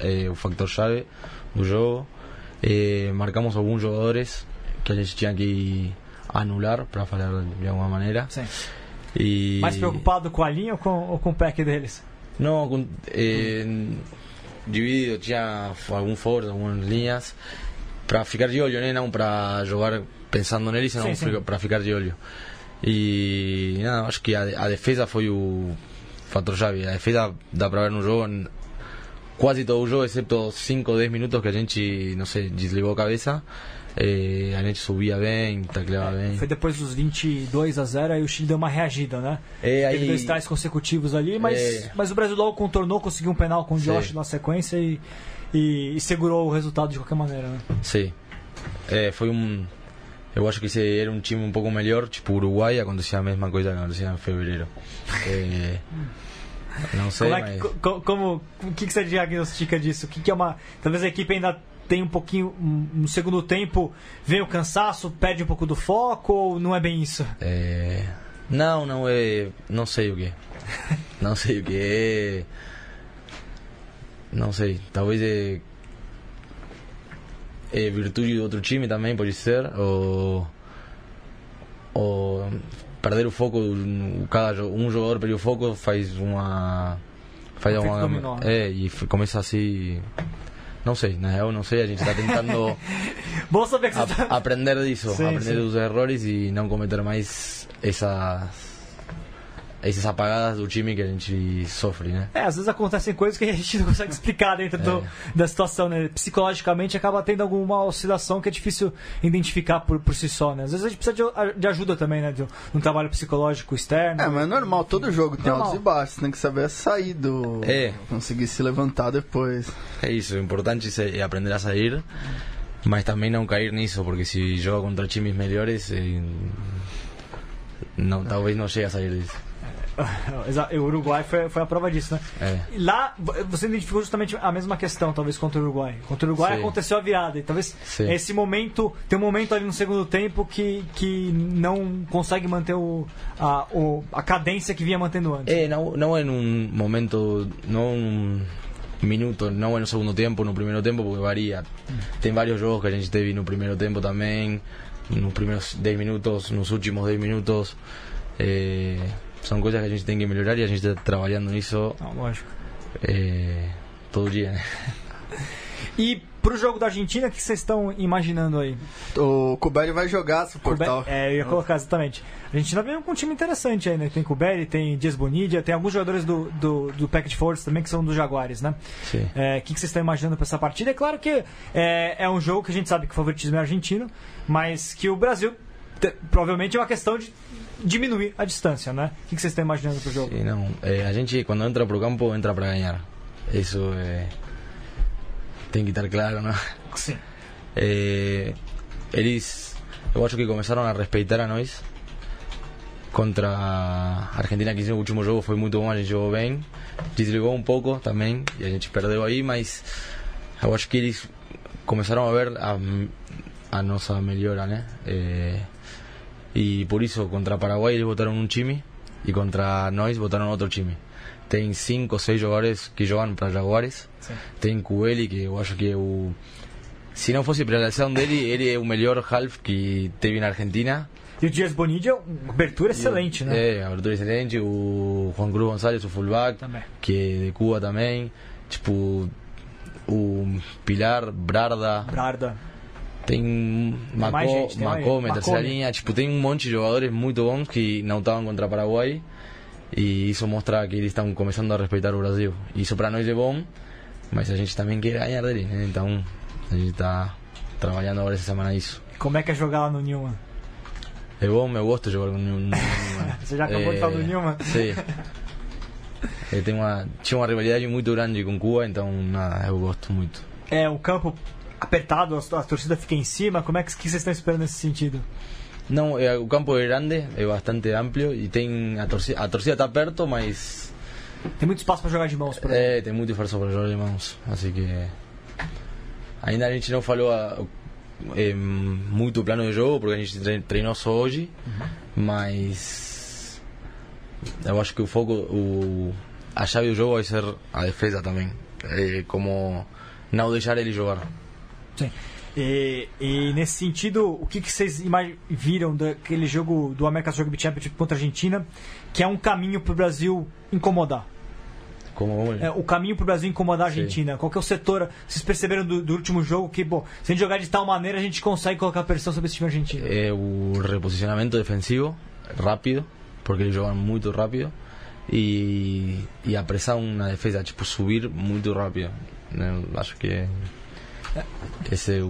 é, o factor chave do jogo. É, marcamos alguns jogadores que a gente tinha que anular, para falar de alguma maneira. Sim. E, Mais preocupado com a linha ou com, ou com o pack deles? Não, com, eh, dividido, tinha algum force, algumas linhas para ficar de olho, né? Não para jogar pensando neles, senão Sim, sim. para ficar de olho. E nada, acho que a, a defesa foi o fator chave. A defesa dá para ver no jogo, quase todo o jogo, exceto 5 ou 10 minutos que a gente, não sei, desligou a cabeça. Eh, a gente subia bem, tacleava bem. Foi depois dos 22 a 0 aí o Chile deu uma reagida, né? É, Teve aí- dois tais consecutivos ali, mas, É. mas o Brasil logo contornou, conseguiu um penal com o Sim. Josh na sequência e, e, e segurou o resultado de qualquer maneira, né? Sim. É, foi um. Eu acho que esse era um time um pouco melhor, tipo Uruguai, acontecia a mesma coisa que acontecia em fevereiro. Não sei, Como é mas. que, co- como, o que, que você diagnostica disso? O que, que é uma. Talvez a equipe ainda tem um pouquinho. um- No segundo tempo, vem o cansaço, perde um pouco do foco ou não é bem isso? É, não, não é. Não sei o que. Não sei o que é. Não sei, talvez é. É virtude do outro time também, pode ser. Ou. Ou. Perder o foco. um- Cada, um jogador perde o foco, faz uma. Faz Efeito uma. dominó. É, e começa assim. Não sei, na real não sei, a gente está tentando. A- tá. aprender disso, Sim, aprender sim. dos erros e não cometer mais essas essas apagadas do time que a gente sofre, né? É, às vezes acontecem coisas que a gente não consegue explicar dentro do- da situação, né? Psicologicamente acaba tendo alguma oscilação que é difícil identificar por, por si só, né? Às vezes a gente precisa de, de ajuda também, né? De um, um trabalho psicológico externo. É, mas é normal, todo jogo tem Normal. altos e baixos, tem que saber sair do. É. Conseguir se levantar depois. É isso, o importante é aprender a sair, mas também não cair nisso, porque se joga contra times melhores, eh, não, talvez não chegue a sair disso. O Uruguai foi, foi a prova disso, né? É. Lá você identificou justamente a mesma questão, talvez, contra o Uruguai. Contra o Uruguai Sim. aconteceu a virada. E talvez Sim. esse momento, tem um momento ali no segundo tempo que, que não consegue manter o, a, o, a cadência que vinha mantendo antes. É, não, não é num momento, não num minuto, não é no segundo tempo, no primeiro tempo, porque varia. Tem vários jogos que a gente teve no primeiro tempo também, nos primeiros 10 minutos, nos últimos 10 minutos. É, são coisas que a gente tem que melhorar e a gente está trabalhando nisso Não, lógico. é, todo dia, né? E pro jogo da Argentina, o que vocês estão imaginando aí? O Kubeli vai jogar se o portal. Cube- É, eu ia colocar exatamente. A Argentina vem com um time interessante aí, né? Tem Kubeli, tem Dias Bonilla, tem alguns jogadores do, do, do Packet Force também que são dos Jaguares, né? Sim. É, O que, que vocês estão imaginando para essa partida? É claro que é, é um jogo que a gente sabe que o favoritismo é argentino, mas que o Brasil te- provavelmente é uma questão de diminuir a distância, né? O que, que vocês estão imaginando pro jogo? Sí, no, eh, a gente quando entra pro campo entra para ganhar. Isso é, tem que estar claro, não? Sim. Eh, eles, eu acho que começaram a respeitar a nós. Contra a Argentina, que o último jogo foi muito bom, a gente jogou bem. Desligou um pouco também, e a gente perdeu aí, mas eu acho que eles começaram a ver a, a nossa melhora, né? Eh, e por isso, contra Paraguai, eles botaram um time, e contra nós, botaram outro time. Tem cinco ou seis jogadores que jogam para Jaguares. Sim. Tem Coelho, que eu acho que é o. Se não fosse pela lesão dele, ele é o melhor half que teve na Argentina. E o Dias Bonilla, abertura excelente, né? É, abertura excelente. O Juan Cruz González, o fullback, Também. que é de Cuba também. Tipo, o Pilar, Brarda. Brarda. Tem Macó, gente, tem Macome, terceira linha. Tipo, tem um monte de jogadores muito bons que não estavam contra Paraguai. E isso mostra que eles estão começando a respeitar o Brasil. E isso para nós é bom, mas a gente também quer ganhar deles, né? Então, a gente está trabalhando agora essa semana isso. Como é que é jogar lá no Newman? É bom, eu gosto de jogar com um. Você já acabou de falar do Newman? Sim. Eu tenho uma, tinha uma rivalidade muito grande com Cuba, então nada, eu gosto muito. É, o campo apertado, a, a torcida fica em cima. Como é que, que vocês estão esperando nesse sentido? Não, é, o campo é grande, é bastante amplo e tem a torcida, a torcida está perto, mas Tem muito espaço para jogar de mãos, por exemplo. é, tem muito esforço para jogar de mãos, assim que ainda a gente não falou a, é, muito o plano de jogo porque a gente tre- treinou só hoje, mas eu acho que o foco, o, a chave do jogo vai ser a defesa também, é, como não deixar ele jogar. Sim. E, e nesse sentido, o que, que vocês viram daquele jogo do America's Rugby Championship contra a Argentina, que é um caminho para o Brasil incomodar? Como É, o caminho para o Brasil incomodar a Sim. Argentina? Qual que é o setor? Vocês perceberam do, do último jogo que, bom, se a gente jogar de tal maneira, a gente consegue colocar pressão sobre esse time argentino? é o reposicionamento defensivo rápido, porque eles jogam muito rápido, e, e a pressão na defesa, tipo, subir muito rápido. né? Acho que Esse é o,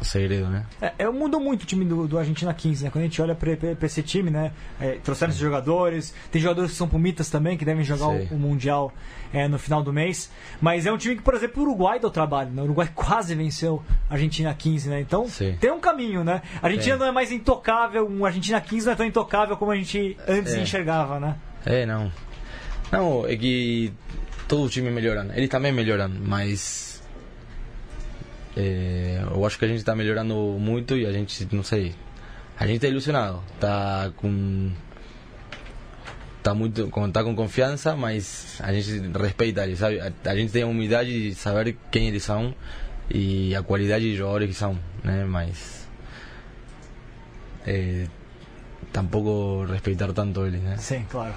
o segredo, né? É, mudou muito o time do, do Argentina 15, né? Quando a gente olha para esse time, né? É, trouxeram esses jogadores, tem jogadores que são pumitas também, que devem jogar o, o, Mundial é, no final do mês. Mas é um time que, por exemplo, o Uruguai deu trabalho, né? O Uruguai quase venceu a Argentina 15, né? Então Sim. tem um caminho, né? A Argentina não é mais intocável, um Argentina 15 não é tão intocável como a gente antes é. enxergava, né? É, não. Não, é que todos os times melhoram. Eles também melhoram, mas é, eu acho que a gente está melhorando muito e a gente, não sei, a gente está ilusionado, está com tá muito tá com confiança, mas a gente respeita eles, sabe? A, a, gente tem a humildade de saber quem eles são e a qualidade de jogadores que são, né? Mas é, tampouco respeitar tanto eles, né? Sim, claro.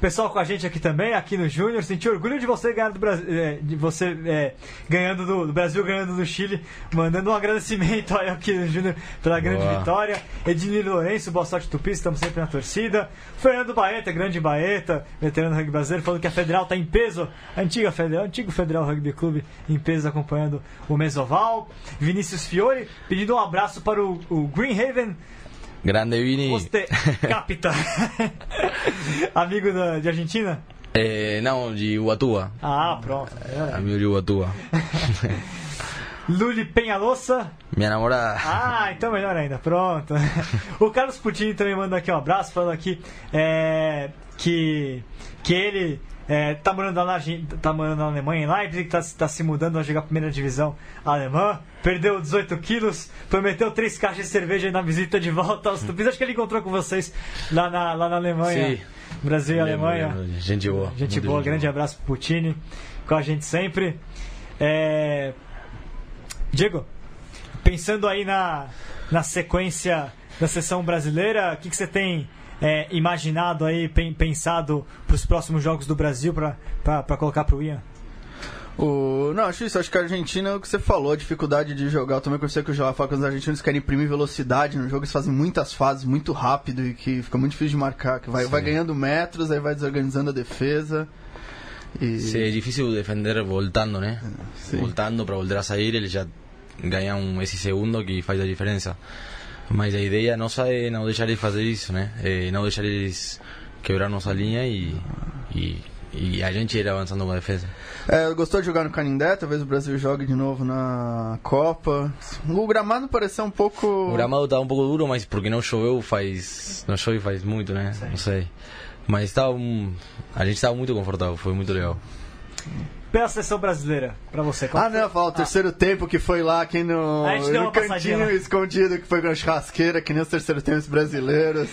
Pessoal com a gente aqui também, aqui no Júnior. Senti orgulho de você ganhar do Brasil, é, de você é, ganhando do, do, Brasil, ganhando do Chile. Mandando um agradecimento aí aqui no Júnior pela grande Boa. vitória. Ednir Lourenço, boa sorte Tupi, estamos sempre na torcida. Fernando Baeta, grande Baeta, veterano do rugby brasileiro, falando que a Federal está em peso. A antiga Federal, antigo Federal Rugby Clube em peso acompanhando o Mesoval. Vinícius Fiore pedindo um abraço para o, o Green Haven Grande Vini. Você capta. Amigo da, de Argentina? É, não, de Uatua. Ah, pronto. É. Amigo de Uatua. Luli Penhalosa. Minha namorada. Ah, então melhor ainda. Pronto. O Carlos Putin também manda aqui um abraço, falando aqui é, que, que ele é, tá, morando na, tá morando na Alemanha, em Leipzig, tá, tá se mudando a jogar a primeira divisão alemã. Perdeu 18 quilos, prometeu três caixas de cerveja na visita de volta aos Tupis. Acho que ele encontrou com vocês lá na, lá na Alemanha. Sim. Brasil e Alemanha. Gente boa. Gente boa, grande boa. abraço pro Putini, com a gente sempre. É... Diego, pensando aí na, na sequência da sessão brasileira, o que, que você tem é, imaginado aí, pensado para os próximos jogos do Brasil para colocar para o Ian? O... Não, acho isso. Acho que a Argentina, o que você falou, a dificuldade de jogar. Eu também conheci que o João fala que os argentinos querem imprimir velocidade no jogo. Eles fazem muitas fases muito rápido e que fica muito difícil de marcar. Que vai, vai ganhando metros, aí vai desorganizando a defesa. E... Sí, é difícil defender voltando, né? Sí. Voltando para voltar a sair, eles já ganham esse segundo que faz a diferença. Mas a ideia nossa é não deixar eles fazer isso, né? É não deixar eles quebrar nossa linha e, e, e a gente ir avançando com a defesa. É, gostou de jogar no Canindé? Talvez o Brasil jogue de novo na Copa. O gramado pareceu um pouco. O gramado estava um pouco duro, mas porque não choveu faz. Não chove faz muito, né? Não sei. Mas estava um... a gente estava muito confortável, foi muito legal pela seleção brasileira, pra você. Qual ah, não, fala o terceiro tempo que foi lá, aqui no, no cantinho escondido, que foi com a churrasqueira, que nem os terceiros tempos brasileiros.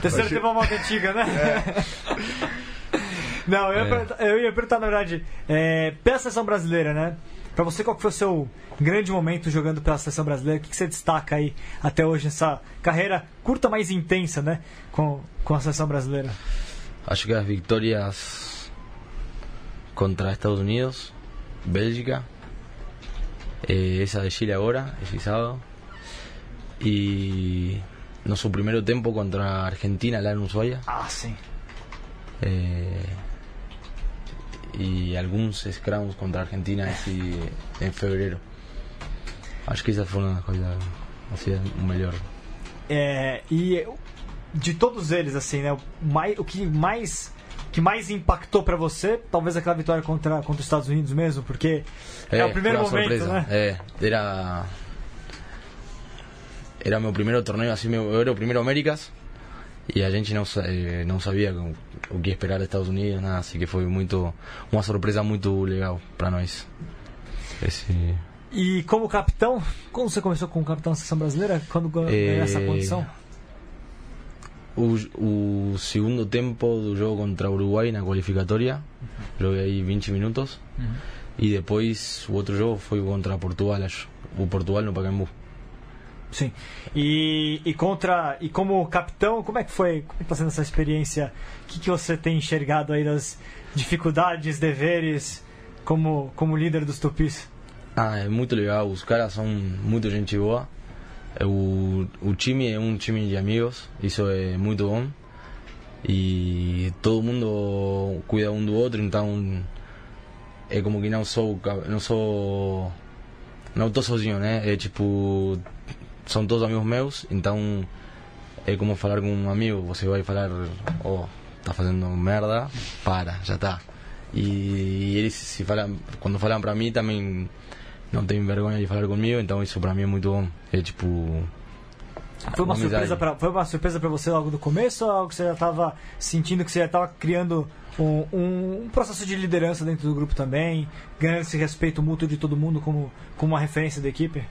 Terceiro tempo é uma antiga, né? É. não, eu ia, é. eu ia perguntar, na verdade, é, pela seleção brasileira, né? Pra você, qual foi o seu grande momento jogando pela seleção brasileira? O que, que você destaca aí até hoje nessa carreira curta, mais intensa, né? Com, com a seleção brasileira? Acho que as vitórias contra Estados Unidos, Bélgica, eh, esa de Chile ahora, ese sábado, y nuestro primer tiempo contra Argentina, la en Ushuaia. Ah, sí. Eh, y algunos scrums contra Argentina así, en febrero. Acho que esa fue una coisa así, melhor. É, e de todos eles, assim, né? O, mais, o que mais que mais impactou para você? Talvez aquela vitória contra, contra os Estados Unidos mesmo, porque é, é o primeiro momento, né? É, era era meu primeiro torneio, assim, meu, eu era o primeiro Américas e a gente não, eh, não sabia o que esperar dos Estados Unidos, nada, assim que foi muito uma surpresa muito legal para nós. Esse... E como capitão, como você começou como capitão da seleção brasileira? Quando ganhou é... essa condição? O, o segundo tempo do jogo contra Uruguai na qualificatória. Joguei aí 20 minutos. Uhum. E depois o outro jogo foi contra Portugal, acho. O Portugal no Pacaembu. Sim. E, e contra e como capitão, como é que foi? Como é está sendo essa experiência? O que, que você tem enxergado aí das dificuldades, deveres como como líder dos Tupis? Ah, é muito legal. Os caras são muito gente boa. O, o time é um time de amigos, isso é muito bom. E todo mundo cuida um do outro, então é como que não sou, não sou não tô sozinho, né? É tipo, são todos amigos meus, então é como falar com um amigo, você vai falar, oh, tá fazendo merda, para, já tá. E eles se falam, quando falam pra mim também não tem vergonha de falar comigo, então isso pra mim é muito bom. É tipo. Foi uma, amizade. surpresa pra, foi uma surpresa para você logo do começo ou algo que você já estava sentindo que você já estava criando um, um, um processo de liderança dentro do grupo também, ganhando esse respeito mútuo de todo mundo como, como uma referência da equipe?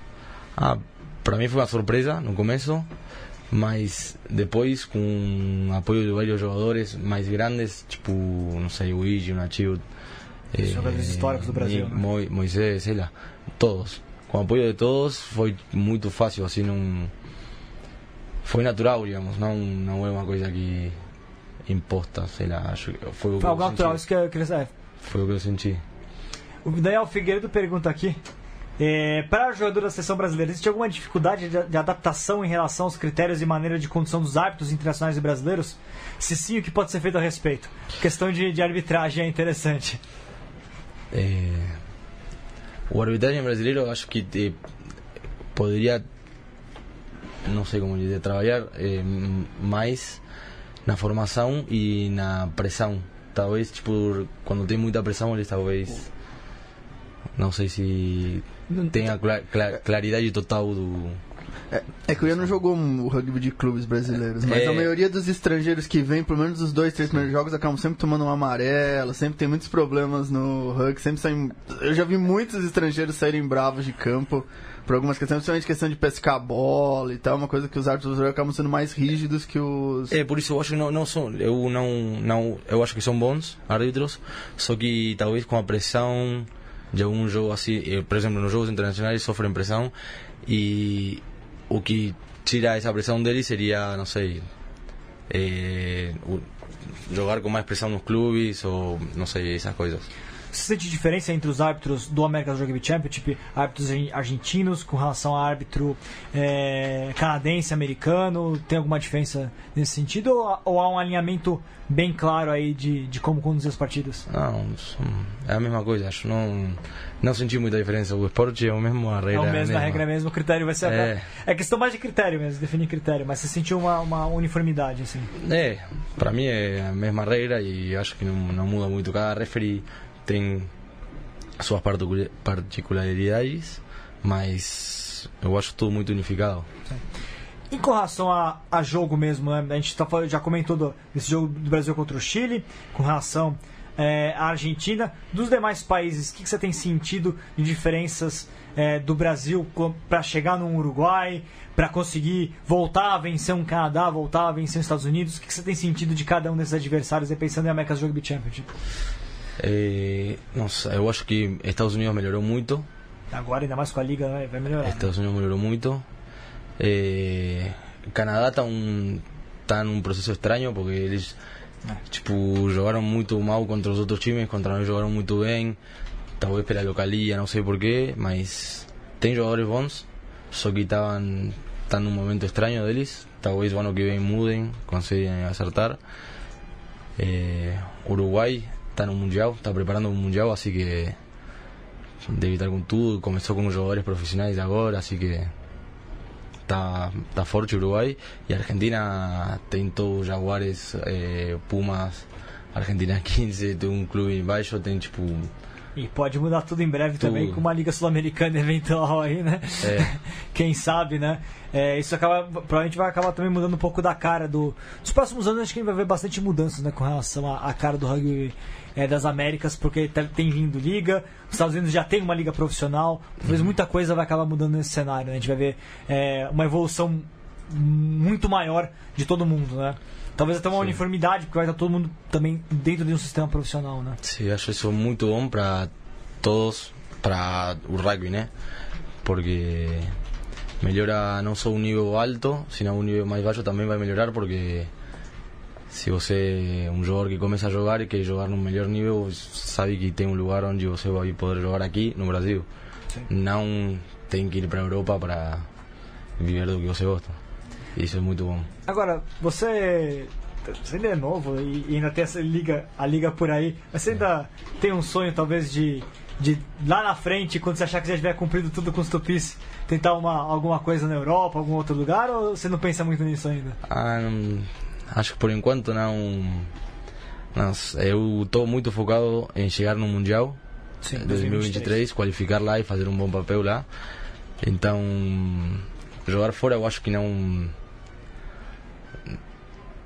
Ah, pra mim foi uma surpresa no começo, mas depois com apoio de vários jogadores mais grandes, tipo, não sei, o Igi, o Nachio, Os jogadores históricos do Brasil, né? Mo- Moisés, sei lá, todos. Com o apoio de todos foi muito fácil, assim, não... Foi natural, digamos, não, não é uma coisa que imposta, sei lá, acho que foi o que Foi eu natural, senti. isso que eu queria saber. Foi o que eu senti. O Daniel Figueiredo pergunta aqui. É, para jogador da seleção brasileira, existe alguma dificuldade de, de adaptação em relação aos critérios e maneira de condução dos árbitros internacionais e brasileiros? Se sim, o que pode ser feito a respeito? Questão de, de arbitragem é interessante. É, o arbitragem brasileiro eu acho que eh, poderia não sei como dizer trabalhar eh, mais na formação e na pressão talvez tipo quando tem muita pressão eles talvez não sei se tenha cla- cla- claridade total do É, é que o Ian não jogou o rugby de clubes brasileiros, mas É. a maioria dos estrangeiros que vem, pelo menos os dois, três primeiros jogos, acabam sempre tomando um amarelo, sempre tem muitos problemas no rugby, sempre saem... Eu já vi muitos estrangeiros saírem bravos de campo por algumas questões, principalmente questão de pescar a bola e tal, uma coisa que os árbitros acabam sendo mais rígidos que os... É, por isso eu acho que não, não são. Eu não, não. Eu acho que são bons árbitros, só que talvez com a pressão de algum jogo assim. eh, Por exemplo, nos jogos internacionais sofrem pressão e o que tira essa pressão deles seria, não sei. eh, o- jogar com mais pressão nos clubes ou não sei, essas coisas. Você sente diferença entre os árbitros do American Rugby Championship, árbitros argen- argentinos com relação a árbitro é, canadense, americano? Tem alguma diferença nesse sentido? Ou, ou há um alinhamento bem claro aí de, de como conduzir as partidas? Não, é a mesma coisa, acho. Não, não senti muita diferença. O esporte é o mesmo, a É regra o mesmo, a mesma. regra é mesmo, o critério vai ser. É. É questão mais de critério mesmo, definir critério, mas você sentiu uma, uma uniformidade, assim. É, para mim é a mesma regra e acho que não, não muda muito. Cada referee tem suas particu- particularidades, mas eu acho tudo muito unificado. Em com relação a, a jogo mesmo, né? a gente tá, já comentou do, jogo do Brasil contra o Chile, com relação é, à Argentina. Dos demais países, o que, que você tem sentido de diferenças é, do Brasil para chegar no Uruguai, para conseguir voltar a vencer um Canadá, voltar a vencer os Estados Unidos? O que, que você tem sentido de cada um desses adversários, pensando em America's Rugby Championship? É, nossa, eu acho que Estados Unidos melhorou muito. Agora, ainda mais com a Liga, vai, melhorar. né? Estados Unidos melhorou muito. Eh, Canadá está um, tá num processo estranho porque eles tipo, jogaram muito mal contra os outros times, contra nós jogaram muito bem. Talvez pela localía, não sei porquê, mas tem jogadores bons, só que estavam tá num momento estranho deles. Talvez o ano que vem mudem, conseguem acertar. Eh, Uruguai está no Mundial, está preparando um Mundial, assim que deve estar com tudo. Começou com jogadores profissionais agora, assim que tá, tá forte o Uruguai. E a Argentina tem todos Jaguares, eh, Pumas, Argentina 15, tem um clube embaixo, tem tipo. E pode mudar tudo em breve Tudo. também com uma Liga Sul-Americana eventual aí, né? É. Quem sabe, né? É, isso acaba, provavelmente vai acabar também mudando um pouco da cara do. Nos próximos anos acho que a gente vai ver bastante mudanças né, com relação à, à cara do rugby é, das Américas, porque tá- tem vindo liga, os Estados Unidos já tem uma liga profissional, talvez muita coisa vai acabar mudando nesse cenário. Né? A gente vai ver é, uma evolução muito maior de todo mundo, né? Talvez até uma uniformidade, porque vai estar todo mundo também dentro de um sistema profissional, né? Sí, acho isso muito bom para todos, para o rugby, né? Porque melhora não só um nível alto, sino um nível mais baixo também vai melhorar, porque se você é um jogador que começa a jogar e quer jogar num melhor nível, sabe que tem um lugar onde você vai poder jogar aqui no Brasil. Não tem que ir para a Europa para viver do que você gosta. Isso é muito bom. Agora, você, você ainda é novo e, ainda tem essa liga, a liga por aí, mas você ainda tem um sonho talvez de, de lá na frente, quando você achar que já tiver cumprido tudo com os tupis, tentar uma, alguma coisa na Europa, algum outro lugar, ou você não pensa muito nisso ainda? Ah, não, acho que por enquanto não. não eu estou muito focado em chegar no Mundial Sim, 2023, qualificar lá e fazer um bom papel lá. Então, jogar fora eu acho que não.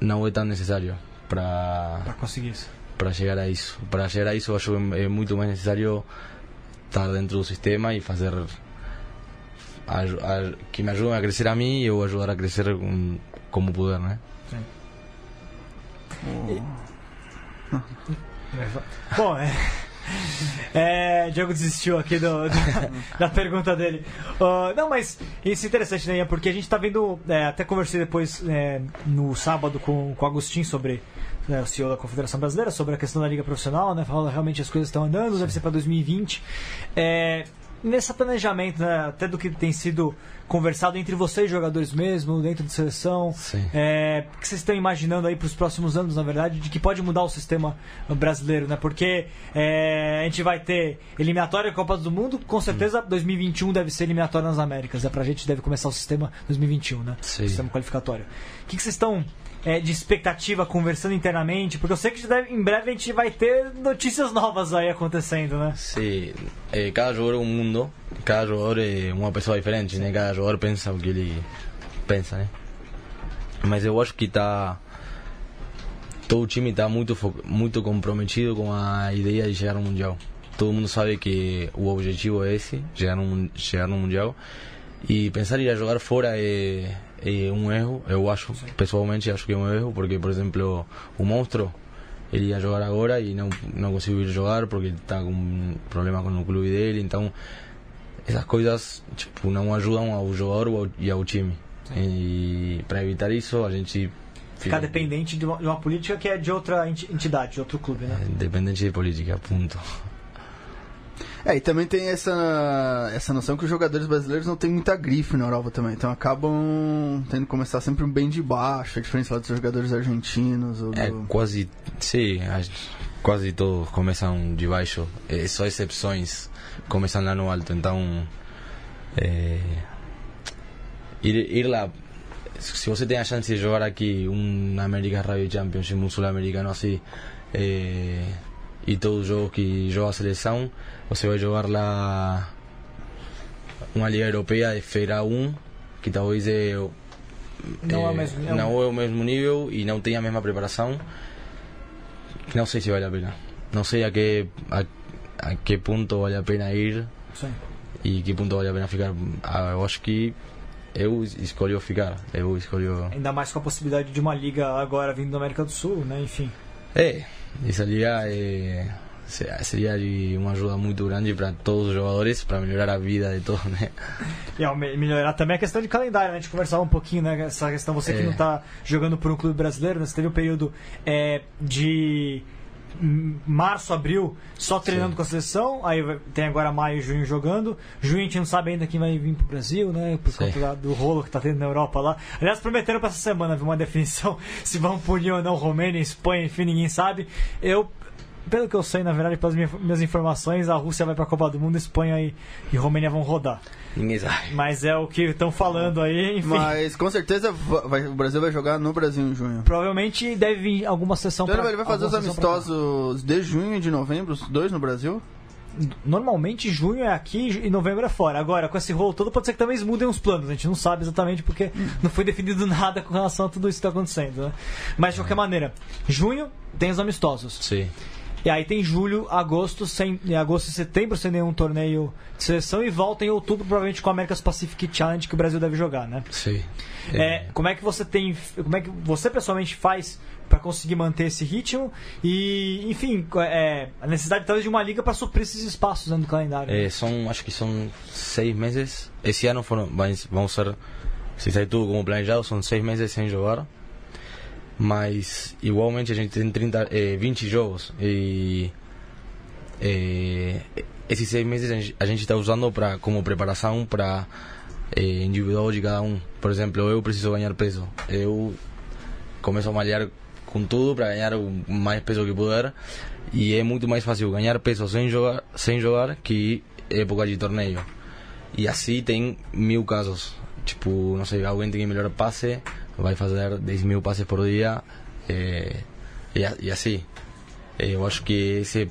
Não é tão necessário para Pra conseguir isso. para chegar a isso. Para chegar a isso, acho que é muito mais necessário estar dentro do sistema e fazer aju- a- que me ajudem a crescer a mim e eu ajudar a crescer com- como puder, né? Bom, é. É, Diego desistiu aqui do, do- da pergunta dele. Ah, não, mas isso é interessante, né? Porque a gente tá vendo. é, até conversei depois é, no sábado com, com o Agostinho sobre. né, o CEO da Confederação Brasileira, sobre a questão da Liga Profissional, né? Falando realmente as coisas estão andando, deve ser para 2020. É, nesse planejamento, né, até do que tem sido conversado entre vocês, jogadores mesmo, dentro de seleção, é, o que vocês estão imaginando aí para os próximos anos, na verdade, de que pode mudar o sistema brasileiro, né? Porque é, a gente vai ter eliminatória Copa do Mundo, com certeza 2021 deve ser eliminatória nas Américas, né? Pra gente deve começar o sistema 2021, né? Sim. O sistema qualificatório. O que, que vocês estão é, de expectativa conversando internamente? Porque eu sei que deve- em breve a gente vai ter notícias novas aí acontecendo, né? Sim, eh, cada jogador é um mundo, cada jogador é uma pessoa diferente, né? Cada jogador pensa o que ele pensa, né? Mas eu acho que tá todo o time está muito muito comprometido com a ideia de chegar no mundial. Todo mundo sabe que o objetivo é esse, chegar no, chegar no mundial. E pensar em ir a jogar fora é, é um erro, eu acho, pessoalmente acho que é um erro, porque, por exemplo, o Monstro, ele ia jogar agora e não, não conseguiu ir jogar porque está com um problema com o clube dele, então essas coisas tipo, não ajudam ao jogador e ao time. E para evitar isso, a gente Ficar dependente de uma, de uma política que é de outra enti- entidade, de outro clube, né? Dependente de política, ponto. É, e também tem essa, essa noção que os jogadores brasileiros não têm muita grife na Europa também. Então acabam tendo que começar sempre bem de baixo, a diferença lá dos jogadores argentinos. Ou do... É quase, sim, quase todos começam de baixo, é, só exceções começam lá no alto, então é, ir, ir lá, se você tem a chance de jogar aqui um América Rugby Championship, um sul-americano assim, é, e todos os jogos que joga a seleção, você vai jogar lá uma liga europeia de feira 1, que talvez é Não é o eh, mesmo- não é o mesmo nível e não tem a mesma preparação. Não sei se vale a pena. Não sei a que a, a que ponto vale a pena ir Sim. e que ponto vale a pena ficar. Ah, eu acho que eu escolhi ficar. Eu escolhi. Ainda mais com a possibilidade de uma liga agora vindo da América do Sul, né? Enfim. É, essa liga é, se- seria de uma ajuda muito grande para todos os jogadores, para melhorar a vida de todos, né? E ao melhorar também a questão de calendário, né? A gente conversava um pouquinho, né? Essa questão, você que É. não tá jogando por um clube brasileiro, né? Você teve um período é, de março, abril, só treinando Sim. com a seleção, aí tem agora maio e junho jogando. Junho a gente não sabe ainda quem vai vir pro Brasil, né? Por Sim. conta do rolo que tá tendo na Europa lá. Aliás, prometeram pra essa semana uma definição se vão punir ou não Romênia, Espanha, enfim, ninguém sabe. Eu. Pelo que eu sei, na verdade, pelas minhas, minhas informações, a Rússia vai pra Copa do Mundo, Espanha e, e Romênia vão rodar. Ninguém sabe. Mas é o que estão falando aí, enfim. Mas com certeza va- vai- o Brasil vai jogar no Brasil em junho. Provavelmente deve vir alguma sessão Então pra- ele vai fazer os amistosos de junho e de novembro, os dois no Brasil? Normalmente junho é aqui e novembro é fora. Agora, com esse rolo todo, pode ser que também mudem os planos. A gente não sabe exatamente porque não foi definido nada com relação a tudo isso que está acontecendo. Né? Mas de qualquer maneira, junho tem os amistosos. Sim. E aí tem julho, agosto, sem, em agosto e setembro sem nenhum torneio de seleção e volta em outubro, provavelmente com a America's Pacific Challenge que o Brasil deve jogar, né? Sim. É, como é que você tem. Como é que você pessoalmente faz para conseguir manter esse ritmo? E, enfim, é, a necessidade talvez de uma liga para suprir esses espaços dentro do calendário. Eh, são, acho que são seis meses. Esse ano foram, mas vão ser, se sair tudo como planejado, são seis meses sem jogar. Mas igualmente a gente tem 30, eh, 20 jogos e eh, esses seis meses a gente- está usando pra, como preparação para eh, individual de cada um. Por exemplo, eu preciso ganhar peso. Eu começo a malhar com tudo para ganhar o mais peso que puder. E é muito mais fácil ganhar peso sem jogar, sem jogar que época de torneio. E assim tem mil casos. Tipo, não sei, alguém tem melhor passe, vai fazer 10 mil passes por dia. É, e, a- e assim. É, Eu acho que esse,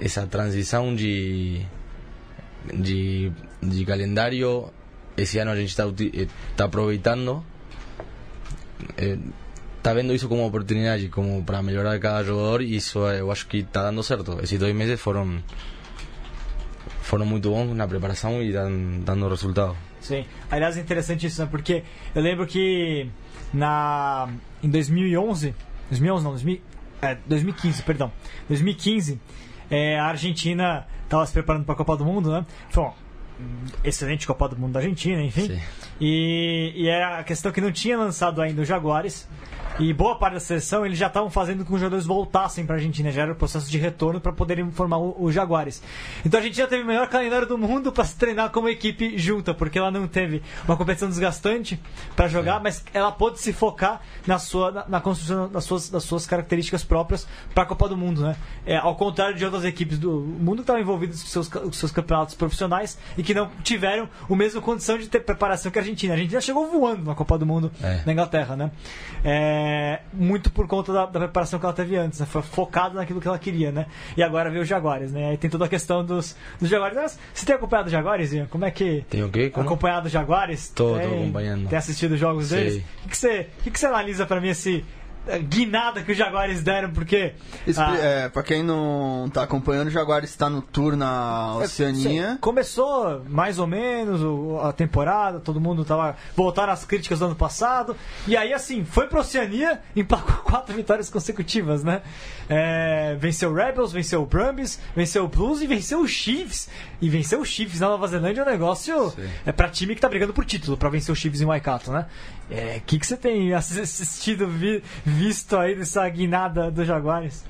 essa transição de, de, de calendário, esse ano a gente está tá aproveitando. É, tá vendo isso como oportunidade, como para melhorar cada jogador, e isso eu acho que está dando certo. Esses dois meses foram foram muito bons na preparação e estão dando resultado. Sim. Aliás, é interessante isso, né? Porque eu lembro que na em 2011, 2011 não, 2000, é, 2015, perdão. 2015, é, a Argentina estava se preparando para a Copa do Mundo, né? Foi uma excelente Copa do Mundo da Argentina, enfim. Sim. E, e era a questão que não tinha lançado ainda o Jaguares. E boa parte da seleção eles já estavam fazendo com que os jogadores voltassem para a Argentina, já era o processo de retorno para poderem formar o, o Jaguares. Então a Argentina teve o melhor calendário do mundo para se treinar como equipe junta, porque ela não teve uma competição desgastante para jogar, mas ela pôde se focar na sua na, na construção das suas, das suas características próprias para a Copa do Mundo, né? É, ao contrário de outras equipes do mundo que estavam envolvidas com seus, com seus campeonatos profissionais e que não tiveram a mesma condição de ter preparação que a Argentina. A Argentina chegou voando na Copa do Mundo É. na Inglaterra, né? É, muito por conta da, da preparação que ela teve antes, né? Foi focada naquilo que ela queria, né? E agora veio os Jaguares, né? Aí tem toda a questão dos, dos Jaguares. Mas Você tem acompanhado os Jaguares, Ian? Como é que... Tem o quê? Como? Acompanhado os Jaguares? Tô, tô Tem- acompanhando. Tem assistido os jogos Sei. deles? O que, que, você, o que, que você analisa pra mim esse guinada que os Jaguares deram? Porque... Expli ah, é, pra quem não tá acompanhando, o Jaguar está no tour na Oceania. Sim, Começou mais ou menos a temporada, todo mundo tava. Voltaram as críticas do ano passado. E aí, assim, foi pra Oceania, emplacou quatro vitórias consecutivas, né? É, venceu o Rebels, venceu o Brumbies, venceu o Blues e venceu o Chiefs. E venceu o Chiefs na Nova Zelândia é um negócio. Sim. É pra time que tá brigando por título, pra vencer o Chiefs em Waikato, né? O é, que, que você tem assistido, vi- visto aí dessa guinada dos Jaguares?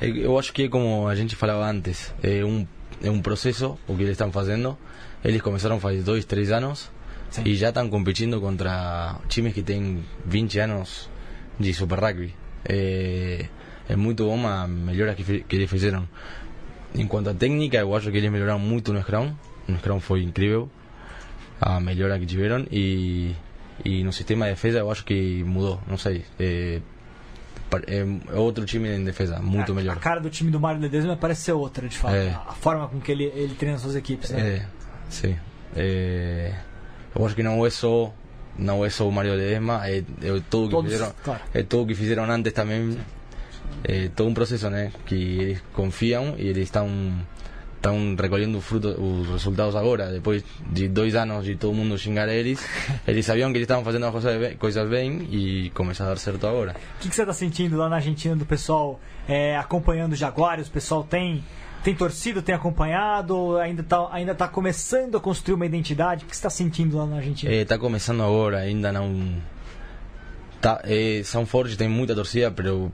É, Eu acho que é como a gente falava antes, é um, é um processo o que eles estão fazendo. Eles começaram faz dois, três anos Sim. e já estão competindo contra times que têm 20 anos de Super Rugby. É, é muito bom a melhora que, que eles fizeram. Em quanto à técnica, eu acho que eles melhoraram muito no Scrum. No Scrum foi incrível a melhora que tiveram e, e no sistema de defesa eu acho que mudou, não sei. É, é outro time em defesa, muito a, melhor. A cara do time do Mário Ledesma parece ser outra, de fato. É. A forma com que ele, ele treina suas equipes. Né? É, sim. É, eu acho que não é só não é só o Mario Ledesma, é, é tudo que Todos, fizeram, claro. é tudo que fizeram antes também. É todo um processo, né? Que eles confiam e eles estão estão recolhendo frutos, os resultados agora, depois de dois anos de todo mundo xingar eles, eles sabiam que eles estavam fazendo as coisas bem, e começou a dar certo agora. O que, que você está sentindo lá na Argentina do pessoal é, acompanhando os Jaguares? O pessoal tem, tem torcido, tem acompanhado? Ainda está ainda tá começando a construir uma identidade? O que você está sentindo lá na Argentina? Está começando agora, ainda não. Tá, eh, são fortes, tem muita torcida, pero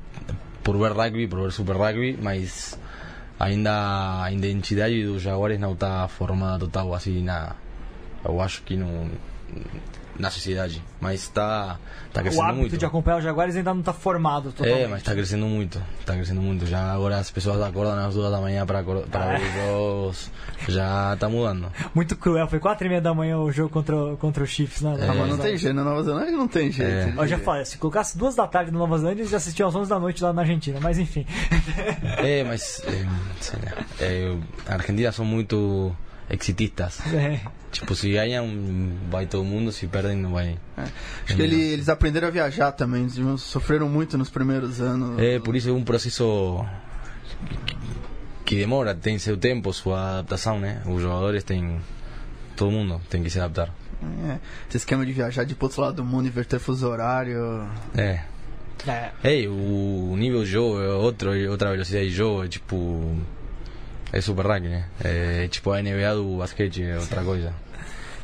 por ver rugby, por ver super rugby, mas ainda a identidade dos Jaguares não está formada total assim na. Eu acho que não. Na sociedade. Mas está tá o crescendo hábito muito. de acompanhar os Jaguares ainda não está formado totalmente. É, mas está crescendo muito, está crescendo muito. Já agora as pessoas acordam às duas da manhã para, para Ah. ver os jogos. Já está mudando. Muito cruel. Foi quatro e meia da manhã o jogo contra, o- contra o Chiefs, né? Ah, mas não tem jeito, na Nova Zelândia não tem jeito. É. Eu já falei, se colocasse duas da tarde na Nova Zelândia, eles já assistiam às 11 da noite lá na Argentina. Mas enfim. É, mas eh, sei lá, eh, a Argentina são muito exitistas. É. Tipo, se ganham, vai todo mundo, se perdem, não vai. Acho que ele- eles aprenderam a viajar também, eles sofreram muito nos primeiros anos. É, por isso é um processo que- demora, tem seu tempo, sua adaptação, né? Os jogadores têm. Todo mundo tem que se adaptar. É, esse esquema de viajar de pro outro lado do mundo, inverter fuso horário. É. É. Ei, o nível de jogo é outro, é outra velocidade de jogo, é tipo. É super rugby, né? É tipo a NBA do basquete, é outra coisa.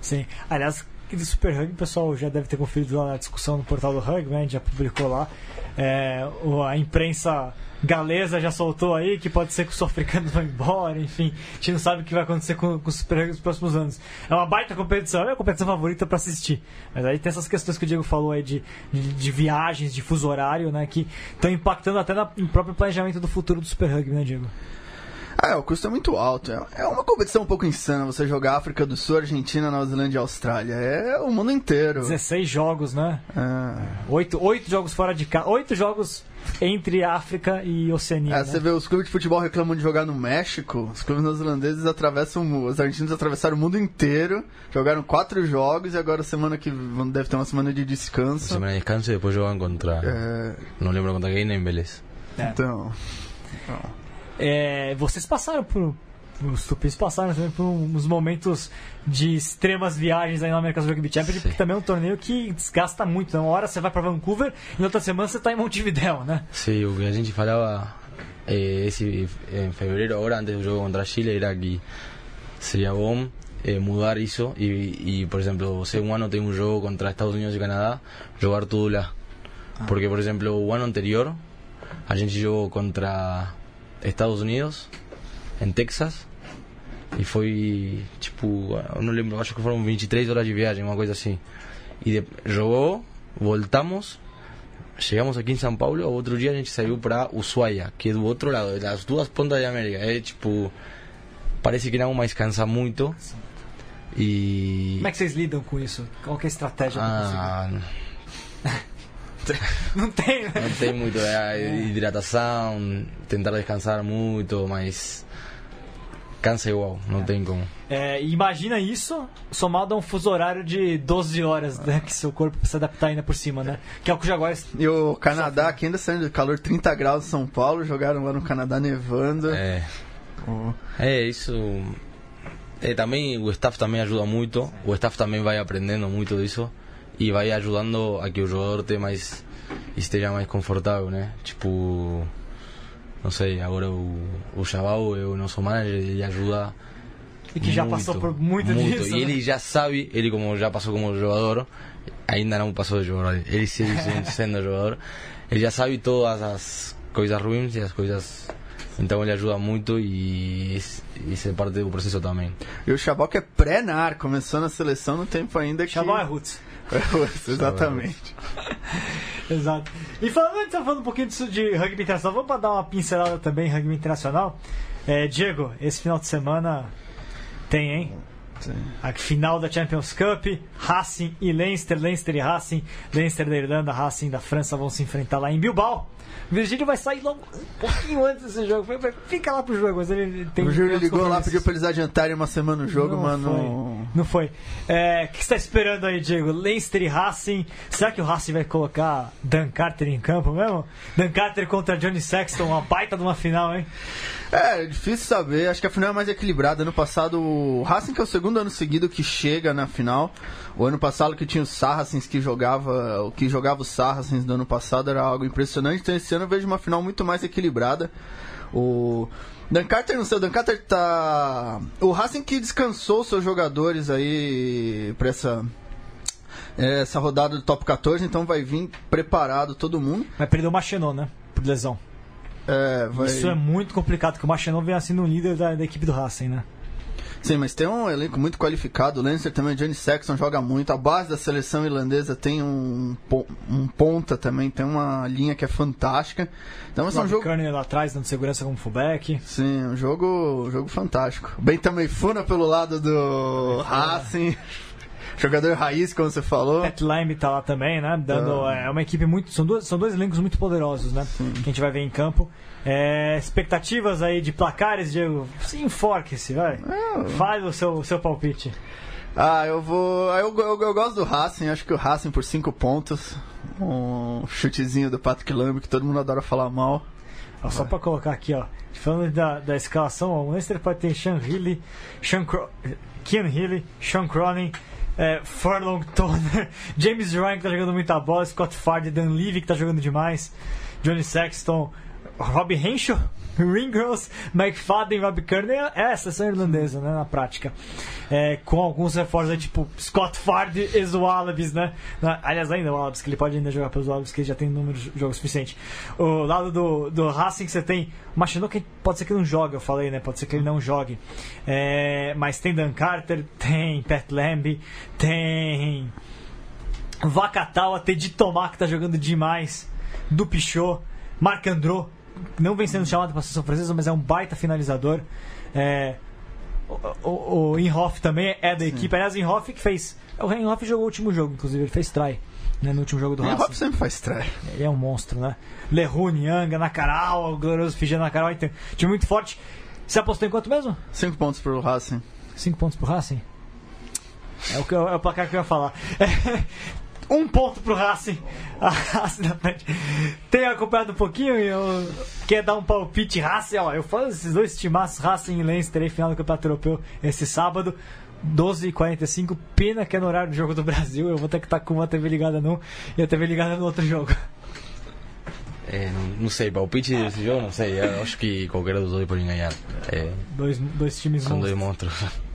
Sim. Aliás, do Super Rugby, o pessoal já deve ter conferido lá na discussão no portal do Rugby, né? a gente já publicou lá. É, o- a imprensa galesa já soltou aí que pode ser que os sul-africanos vão embora, enfim. A gente não sabe o que vai acontecer com, com o Super Rugby nos próximos anos. É uma baita competição, é a competição favorita para assistir. Mas aí tem essas questões que o Diego falou aí de, de, de viagens, de fuso horário, né? Que estão impactando até no próprio planejamento do futuro do Super Rugby, né, Diego? É, o custo é muito alto. É- É uma competição um pouco insana você jogar África do Sul, Argentina, Nova Zelândia e Austrália. É o mundo inteiro. 16 jogos, né? É. Oito, oito jogos fora de casa. Oito jogos entre África e Oceania. É, né? você vê os clubes de futebol reclamam de jogar no México, os clubes neozelandeses atravessam, os argentinos atravessaram o mundo inteiro, jogaram quatro jogos e agora semana que vem deve ter uma semana de descanso. Semana de descanso y después juegan contra. É, No lembro contra quem em Vélez. então, É, vocês passaram por. Os tupis passaram também por uns momentos de extremas viagens aí na America's Rugby Championship, Sim. porque também é um torneio que desgasta muito. né? Uma hora você vai pra Vancouver e na outra semana você tá em Montevidéu, né? Sí, o que a gente falava eh, esse, em fevereiro, agora, antes do jogo contra Chile, era que seria bom eh, mudar isso e, e, por exemplo, você um ano tem um jogo contra Estados Unidos e Canadá, jogar tudo lá. Porque, por exemplo, o ano anterior, a gente jogou contra Estados Unidos, em Texas, e foi, tipo, eu não lembro, acho que foram 23 horas de viagem, uma coisa assim. E de, jogou, voltamos, chegamos aqui em São Paulo, outro dia a gente saiu para Ushuaia, que é do outro lado, das duas pontas da América. É tipo, parece que não, mas cansa muito. E. Como é que vocês lidam com isso? Qual é a estratégia? Ah, Não tem, né? não tem muito é, hidratação, tentar descansar muito, mas cansa igual, não tem como. É, imagina isso somado a um fuso horário de 12 horas, né? Que seu corpo precisa adaptar ainda por cima, né? Que é o que o Jaguares e o Canadá, aqui ainda saindo de calor 30 graus em São Paulo, jogaram lá no Canadá nevando. É, Oh. é isso. É, também o staff também ajuda muito, o staff também vai aprendendo muito disso e vai ajudando a que o jogador tenha mais esteja mais confortável, né? Tipo, não sei, agora o, o Chabal é o nosso manager, ele ajuda e que já muito, passou por muito, disso. E né? ele já sabe, ele como já passou como jogador, ainda não passou de jogador, ele segue sendo jogador, ele já sabe todas as coisas ruins e as coisas. Então ele ajuda muito e isso é parte do processo também. E o Chabal que é pré-nar, começou na seleção no tempo ainda que... Chabal é roots. É, Exatamente. Exato. E falando, a gente tá falando um pouquinho disso de rugby internacional, vamos dar uma pincelada também em rugby internacional. É, Diego, esse final de semana tem, hein? A final da Champions Cup, Racing e Leinster, Leinster e Racing, Leinster da Irlanda, Racing da França vão se enfrentar lá em Bilbao. Virgílio vai sair logo um pouquinho antes desse jogo. Vai- Fica lá pro jogo, mas ele tem o Júlio ligou lá, pediu pra eles adiantarem uma semana o jogo, não mas foi. não... Não foi. É, O que você está esperando aí, Diego? Leinster e Racing. Será que o Racing vai colocar Dan Carter em campo mesmo? Dan Carter contra Johnny Sexton, uma baita de uma final, hein? É, é difícil saber. Acho que a final é mais equilibrada. Ano passado, o Racing, que é o segundo ano seguido que chega na final. O ano passado que tinha os Saracens que jogava, o que jogava os Saracens do ano passado era algo impressionante. Então esse ano eu vejo uma final muito mais equilibrada. O Dan Carter, não sei, o Dan Carter tá. O Racing que descansou seus jogadores aí pra essa. Essa rodada do top 14, então vai vir preparado todo mundo. Vai perder o Machenot, né? Por lesão. É, vai... Isso é muito complicado, porque o Machenot vem assim no líder da, da equipe do Racing, né? Sim, mas tem um elenco muito qualificado. O Lancer também, o Johnny Sexton joga muito. A base da seleção irlandesa tem um, um ponta também, tem uma linha que é fantástica. Então vai ser um jogo. Kearney lá atrás, dando segurança como fullback. Sim, um jogo, um jogo fantástico. Bem também Funa pelo lado do Racing. Jogador raiz, como você falou. Pat Lime tá lá também, né? Dando, Tá. é uma equipe muito. São dois, são dois elencos muito poderosos, né? Que a gente vai ver em campo. É, expectativas aí de placares, Diego. Se enforque-se, vai. Faz o seu, o seu palpite. Ah, eu vou. Eu, eu, eu gosto do Racing, acho que o Racing por 5 pontos. Um chutezinho do Patrick Lamb, que todo mundo adora falar mal. Ó, só pra colocar aqui, ó. Falando da, da escalação, ó, o Leicester pode ter Sean Healy, Sean Cro Kian Healy, Sean Cronin, é, Furlong Toner, James Ryan que tá jogando muita bola, Scott Fardy, Dan Levy que tá jogando demais, Johnny Sexton, Rob Henshaw, Ringrose, McFadden, Rob Kearney é a seleção irlandesa, né, na prática. É, com alguns reforços, aí, tipo Scott Fard e os Wallabies, né? Aliás, ainda o Wallabies, que ele pode ainda jogar pelos Wallabies, que ele já tem número de jogos suficiente. O lado do, do Racing, você tem o Machinot, que pode ser que não jogue, eu falei, né? Pode ser que ele não jogue. É, mas tem Dan Carter, tem Pat Lamb, tem Vakatawa, Teddy Tomar, que tá jogando demais, do Pichot, Marc não vem sendo chamado para a seleção francesa, mas é um baita finalizador. É, o, o, o Inhoff também é da equipe. Aliás, o Inhoff que fez. O Inhoff jogou o último jogo, inclusive, ele fez try né, no último jogo do O Racing. Hop sempre faz try. Ele é um monstro, né? Lehu, Nyanga, Nakaral, o glorioso Fijê Nakaral. Então, time muito forte. Você apostou em quanto mesmo? Cinco pontos pro Racing. 5 pontos pro Racing? É o, que eu- é o placar que eu ia falar. É, um ponto pro Racing. A Racing na frente. Tem acompanhado um pouquinho e eu quer dar um palpite Racing. Ó, eu falo esses dois timaços, Racing e Leinster, aí, final do Campeonato Europeu esse sábado. 12h45, pena que é no horário do jogo do Brasil. Eu vou ter que estar com uma TV ligada num e a TV ligada no outro jogo. É, não, não sei, palpite desse jogo, não sei. Eu acho que qualquer dos dois pode ganhar. É, Dois, dois times são monstros. dois monstros.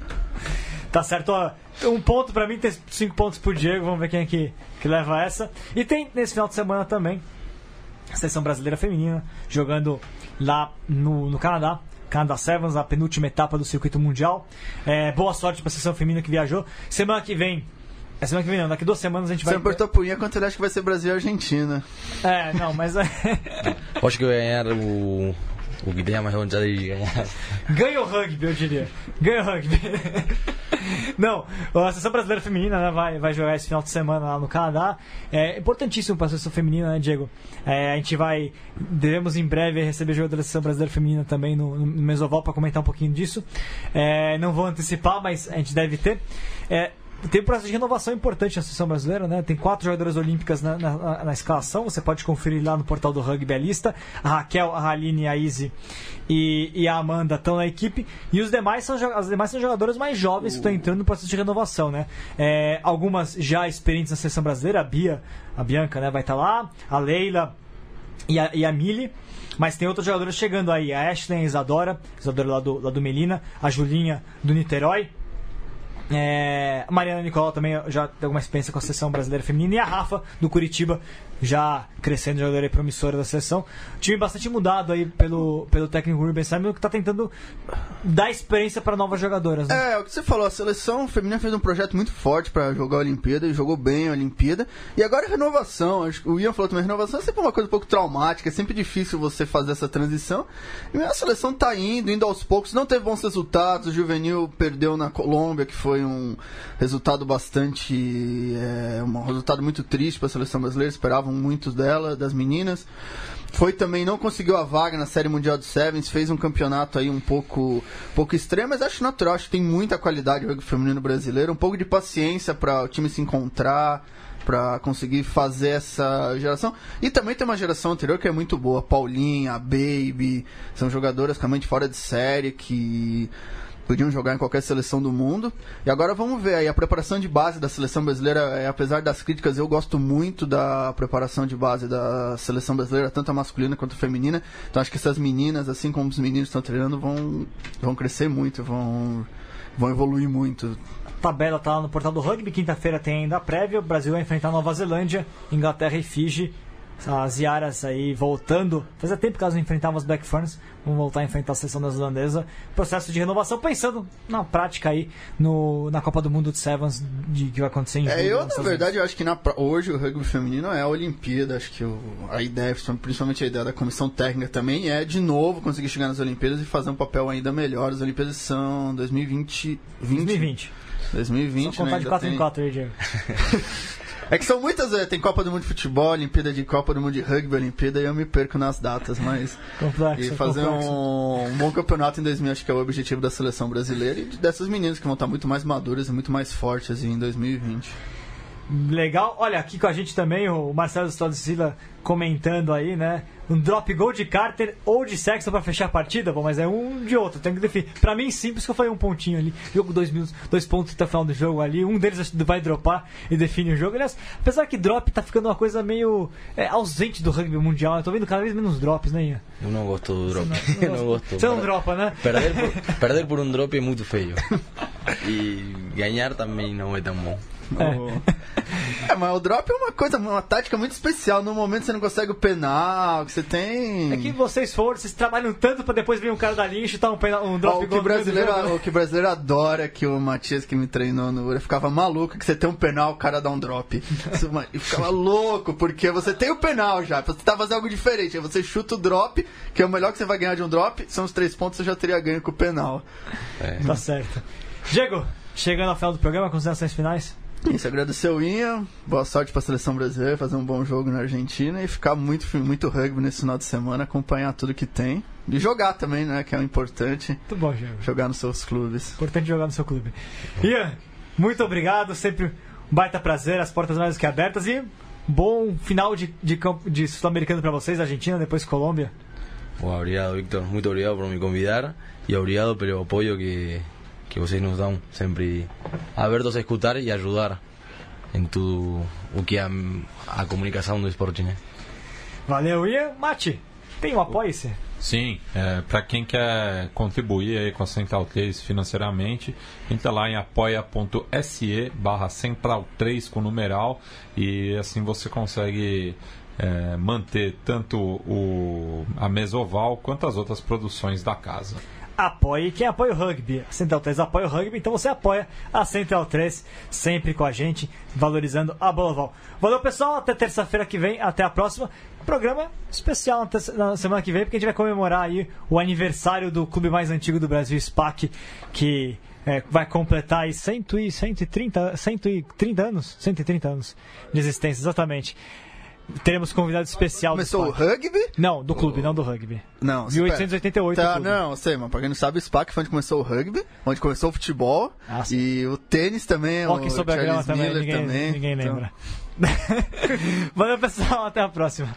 Tá certo, ó. Um ponto pra mim, tem cinco pontos pro Diego. Vamos ver quem é que, que leva essa. E tem nesse final de semana também a seleção brasileira feminina jogando lá no, no Canadá. Canadá Sevens, a penúltima etapa do circuito mundial. É, boa sorte pra seleção feminina que viajou. Semana que vem. É semana que vem não, daqui duas semanas a gente Você vai. apertou a punha quanto ele acha que vai ser Brasil e Argentina. É, não, mas. Eu acho que ganhar o, o tenha mais vontade de ganhar. Ganha o rugby, eu diria. Ganha o rugby. Não, a seleção brasileira feminina né, vai, vai jogar esse final de semana lá no Canadá. É importantíssimo para a seleção feminina, né, Diego? É, a gente vai. Devemos em breve receber jogadores da seleção brasileira feminina também no, no Mesoval para comentar um pouquinho disso. É, não vou antecipar, mas a gente deve ter. É, tem um processo de renovação importante na seleção brasileira, né? Tem quatro jogadoras olímpicas na, na- na- escalação. Você pode conferir lá no portal do Rugby a lista. A Raquel, a Aline, a Izzy e, e a Amanda estão na equipe. E os demais são, as demais são jogadoras mais jovens que estão entrando no processo de renovação, né? É, algumas já experientes na seleção brasileira. A Bia, a Bianca, né? Vai estar lá. A Leila e a, e a Mili. Mas tem outros jogadores chegando aí. A Ashley, a Isadora, Isadora lá do, lá do Melina. A Julinha do Niterói. É, Mariana Nicolau também já tem alguma experiência com a seleção brasileira feminina. E a Rafa, do Curitiba, já crescendo, jogadora aí promissora da seleção. Time bastante mudado aí pelo, pelo técnico Ruben Simon, que está tentando dar experiência para novas jogadoras. Né? É, o que você falou, a seleção feminina fez um projeto muito forte pra jogar a Olimpíada e jogou bem a Olimpíada. E agora é renovação. O Ian falou também, renovação é sempre uma coisa um pouco traumática, é sempre difícil você fazer essa transição. E a seleção tá indo, indo aos poucos, não teve bons resultados. O Juvenil perdeu na Colômbia, que foi um resultado bastante. É, um resultado muito triste pra seleção brasileira, esperavam muitos dela, das meninas. Foi também, não conseguiu a vaga na Série Mundial de Sevens, fez um campeonato aí um pouco, pouco extremo, mas acho natural, acho que tem muita qualidade o rugby feminino brasileiro, um pouco de paciência para o time se encontrar, para conseguir fazer essa geração. E também tem uma geração anterior que é muito boa, Paulinha, Baby, são jogadoras realmente fora de série que podiam jogar em qualquer seleção do mundo. E agora vamos ver aí a preparação de base da seleção brasileira, é, apesar das críticas, eu gosto muito da preparação de base da seleção brasileira, tanto a masculina quanto a feminina. Então acho que essas meninas, assim como os meninos estão treinando, vão vão crescer muito, vão vão evoluir muito. tabela tá lá no portal do rugby. Quinta-feira tem ainda a prévia. O Brasil vai enfrentar Nova Zelândia, Inglaterra e Fiji. As Iaras aí voltando. Fazia tempo que elas não enfrentavam as Black Ferns. Vão voltar a enfrentar a seleção neozelandesa. Processo de renovação, pensando na prática aí no, na Copa do Mundo de Sevens de, que vai acontecer em julho. É, eu na verdade eu acho que na, hoje o rugby feminino é a Olimpíada, acho que o- a ideia, principalmente a ideia da comissão técnica também é de novo conseguir chegar nas Olimpíadas e fazer um papel ainda melhor. As Olimpíadas são 2020, 20, 2020. 2020, Só contar né? de ainda 4 em tem- 4 aí, Diego. É que são muitas, é, tem Copa do Mundo de Futebol, Olimpíada de Copa do Mundo de Rugby, Olimpíada, e eu me perco nas datas, mas. Complexo. E fazer complexo. um, um bom campeonato em 2000, acho que é o objetivo da seleção brasileira e dessas meninas que vão estar muito mais maduras e muito mais fortes em 2020. Legal. Olha, aqui com a gente também o Marcelo Stodicila comentando aí, né? Um drop goal de Carter ou de Sexton pra fechar a partida? Bom, mas é um de outro, tem que definir. Pra mim, simples que eu falei um pontinho ali. Jogo dois minutos, dois pontos até o final do jogo ali. Um deles vai dropar e define o jogo. Aliás, apesar que drop tá ficando uma coisa meio é, ausente do rugby mundial. Eu tô vendo cada vez menos drops, né, Ian? Eu não gosto do drop. Você não, não gosto. Você não dropa, né? Perder por, perder por um drop é muito feio. E ganhar também não é tão bom. É. mas o drop é uma coisa, uma tática muito especial. No momento você não consegue o penal, que você tem. É que vocês foram, vocês trabalham tanto pra depois vir um cara da linha e chutar um, penal, um drop Ó, o, que brasileiro, o que brasileiro adora, que o Matias que me treinou no Ura ficava maluco, que você tem um penal, o cara dá um drop. E ficava louco, porque você tem o penal já, você tá fazendo algo diferente. Aí você chuta o drop, que é o melhor que você vai ganhar de um drop, são os três pontos, você já teria ganho com o penal. Tá certo. Diego, chegando ao final do programa, considerações finais? Isso, agradecer o Inha, boa sorte pra seleção brasileira, fazer um bom jogo na Argentina e ficar muito, muito rugby nesse final de semana, acompanhar tudo que tem. E jogar também, né, que é o importante, Muito bom, Diego. jogar nos seus clubes. Importante jogar no seu clube. Ian, muito obrigado, sempre um baita prazer, as portas mais do que abertas e bom final de, de, campo- de sul-americano pra vocês, Argentina, depois Colômbia. Bueno, obrigado, Víctor. Muito obrigado por me convidar e obrigado pelo apoio que, que vocês nos dão sempre abertos a escutar e ajudar em tudo o que é a, a comunicação do esporte, né? Valeu, Ian. Mate, tem um apoio-se? Sim, é, para quem quer contribuir aí com a Central 3 financeiramente, entra lá em apoia.se barra Central 3 com numeral e assim você consegue é, manter tanto o, a Mesoval quanto as outras produções da casa. Apoie quem apoia o rugby. A Central 3 apoia o rugby, então você apoia a Central 3 sempre com a gente, valorizando a bola. Valeu, pessoal. Até terça-feira que vem. Até a próxima. Programa especial na semana que vem, porque a gente vai comemorar aí o aniversário do clube mais antigo do Brasil, SPAC, que é, vai completar aí 100 e 130, 130 anos, 130 anos de existência, exatamente. Teremos convidado especial do Começou o rugby? Não, do clube, não do rugby. Não, 1888 Tá, não, sei, mas pra quem não sabe, o SPAC foi onde começou o rugby, onde começou o futebol. Ah, e o tênis também, Hockey o sobre a grama também, ninguém, também. ninguém Então, lembra. Valeu, pessoal. Até a próxima.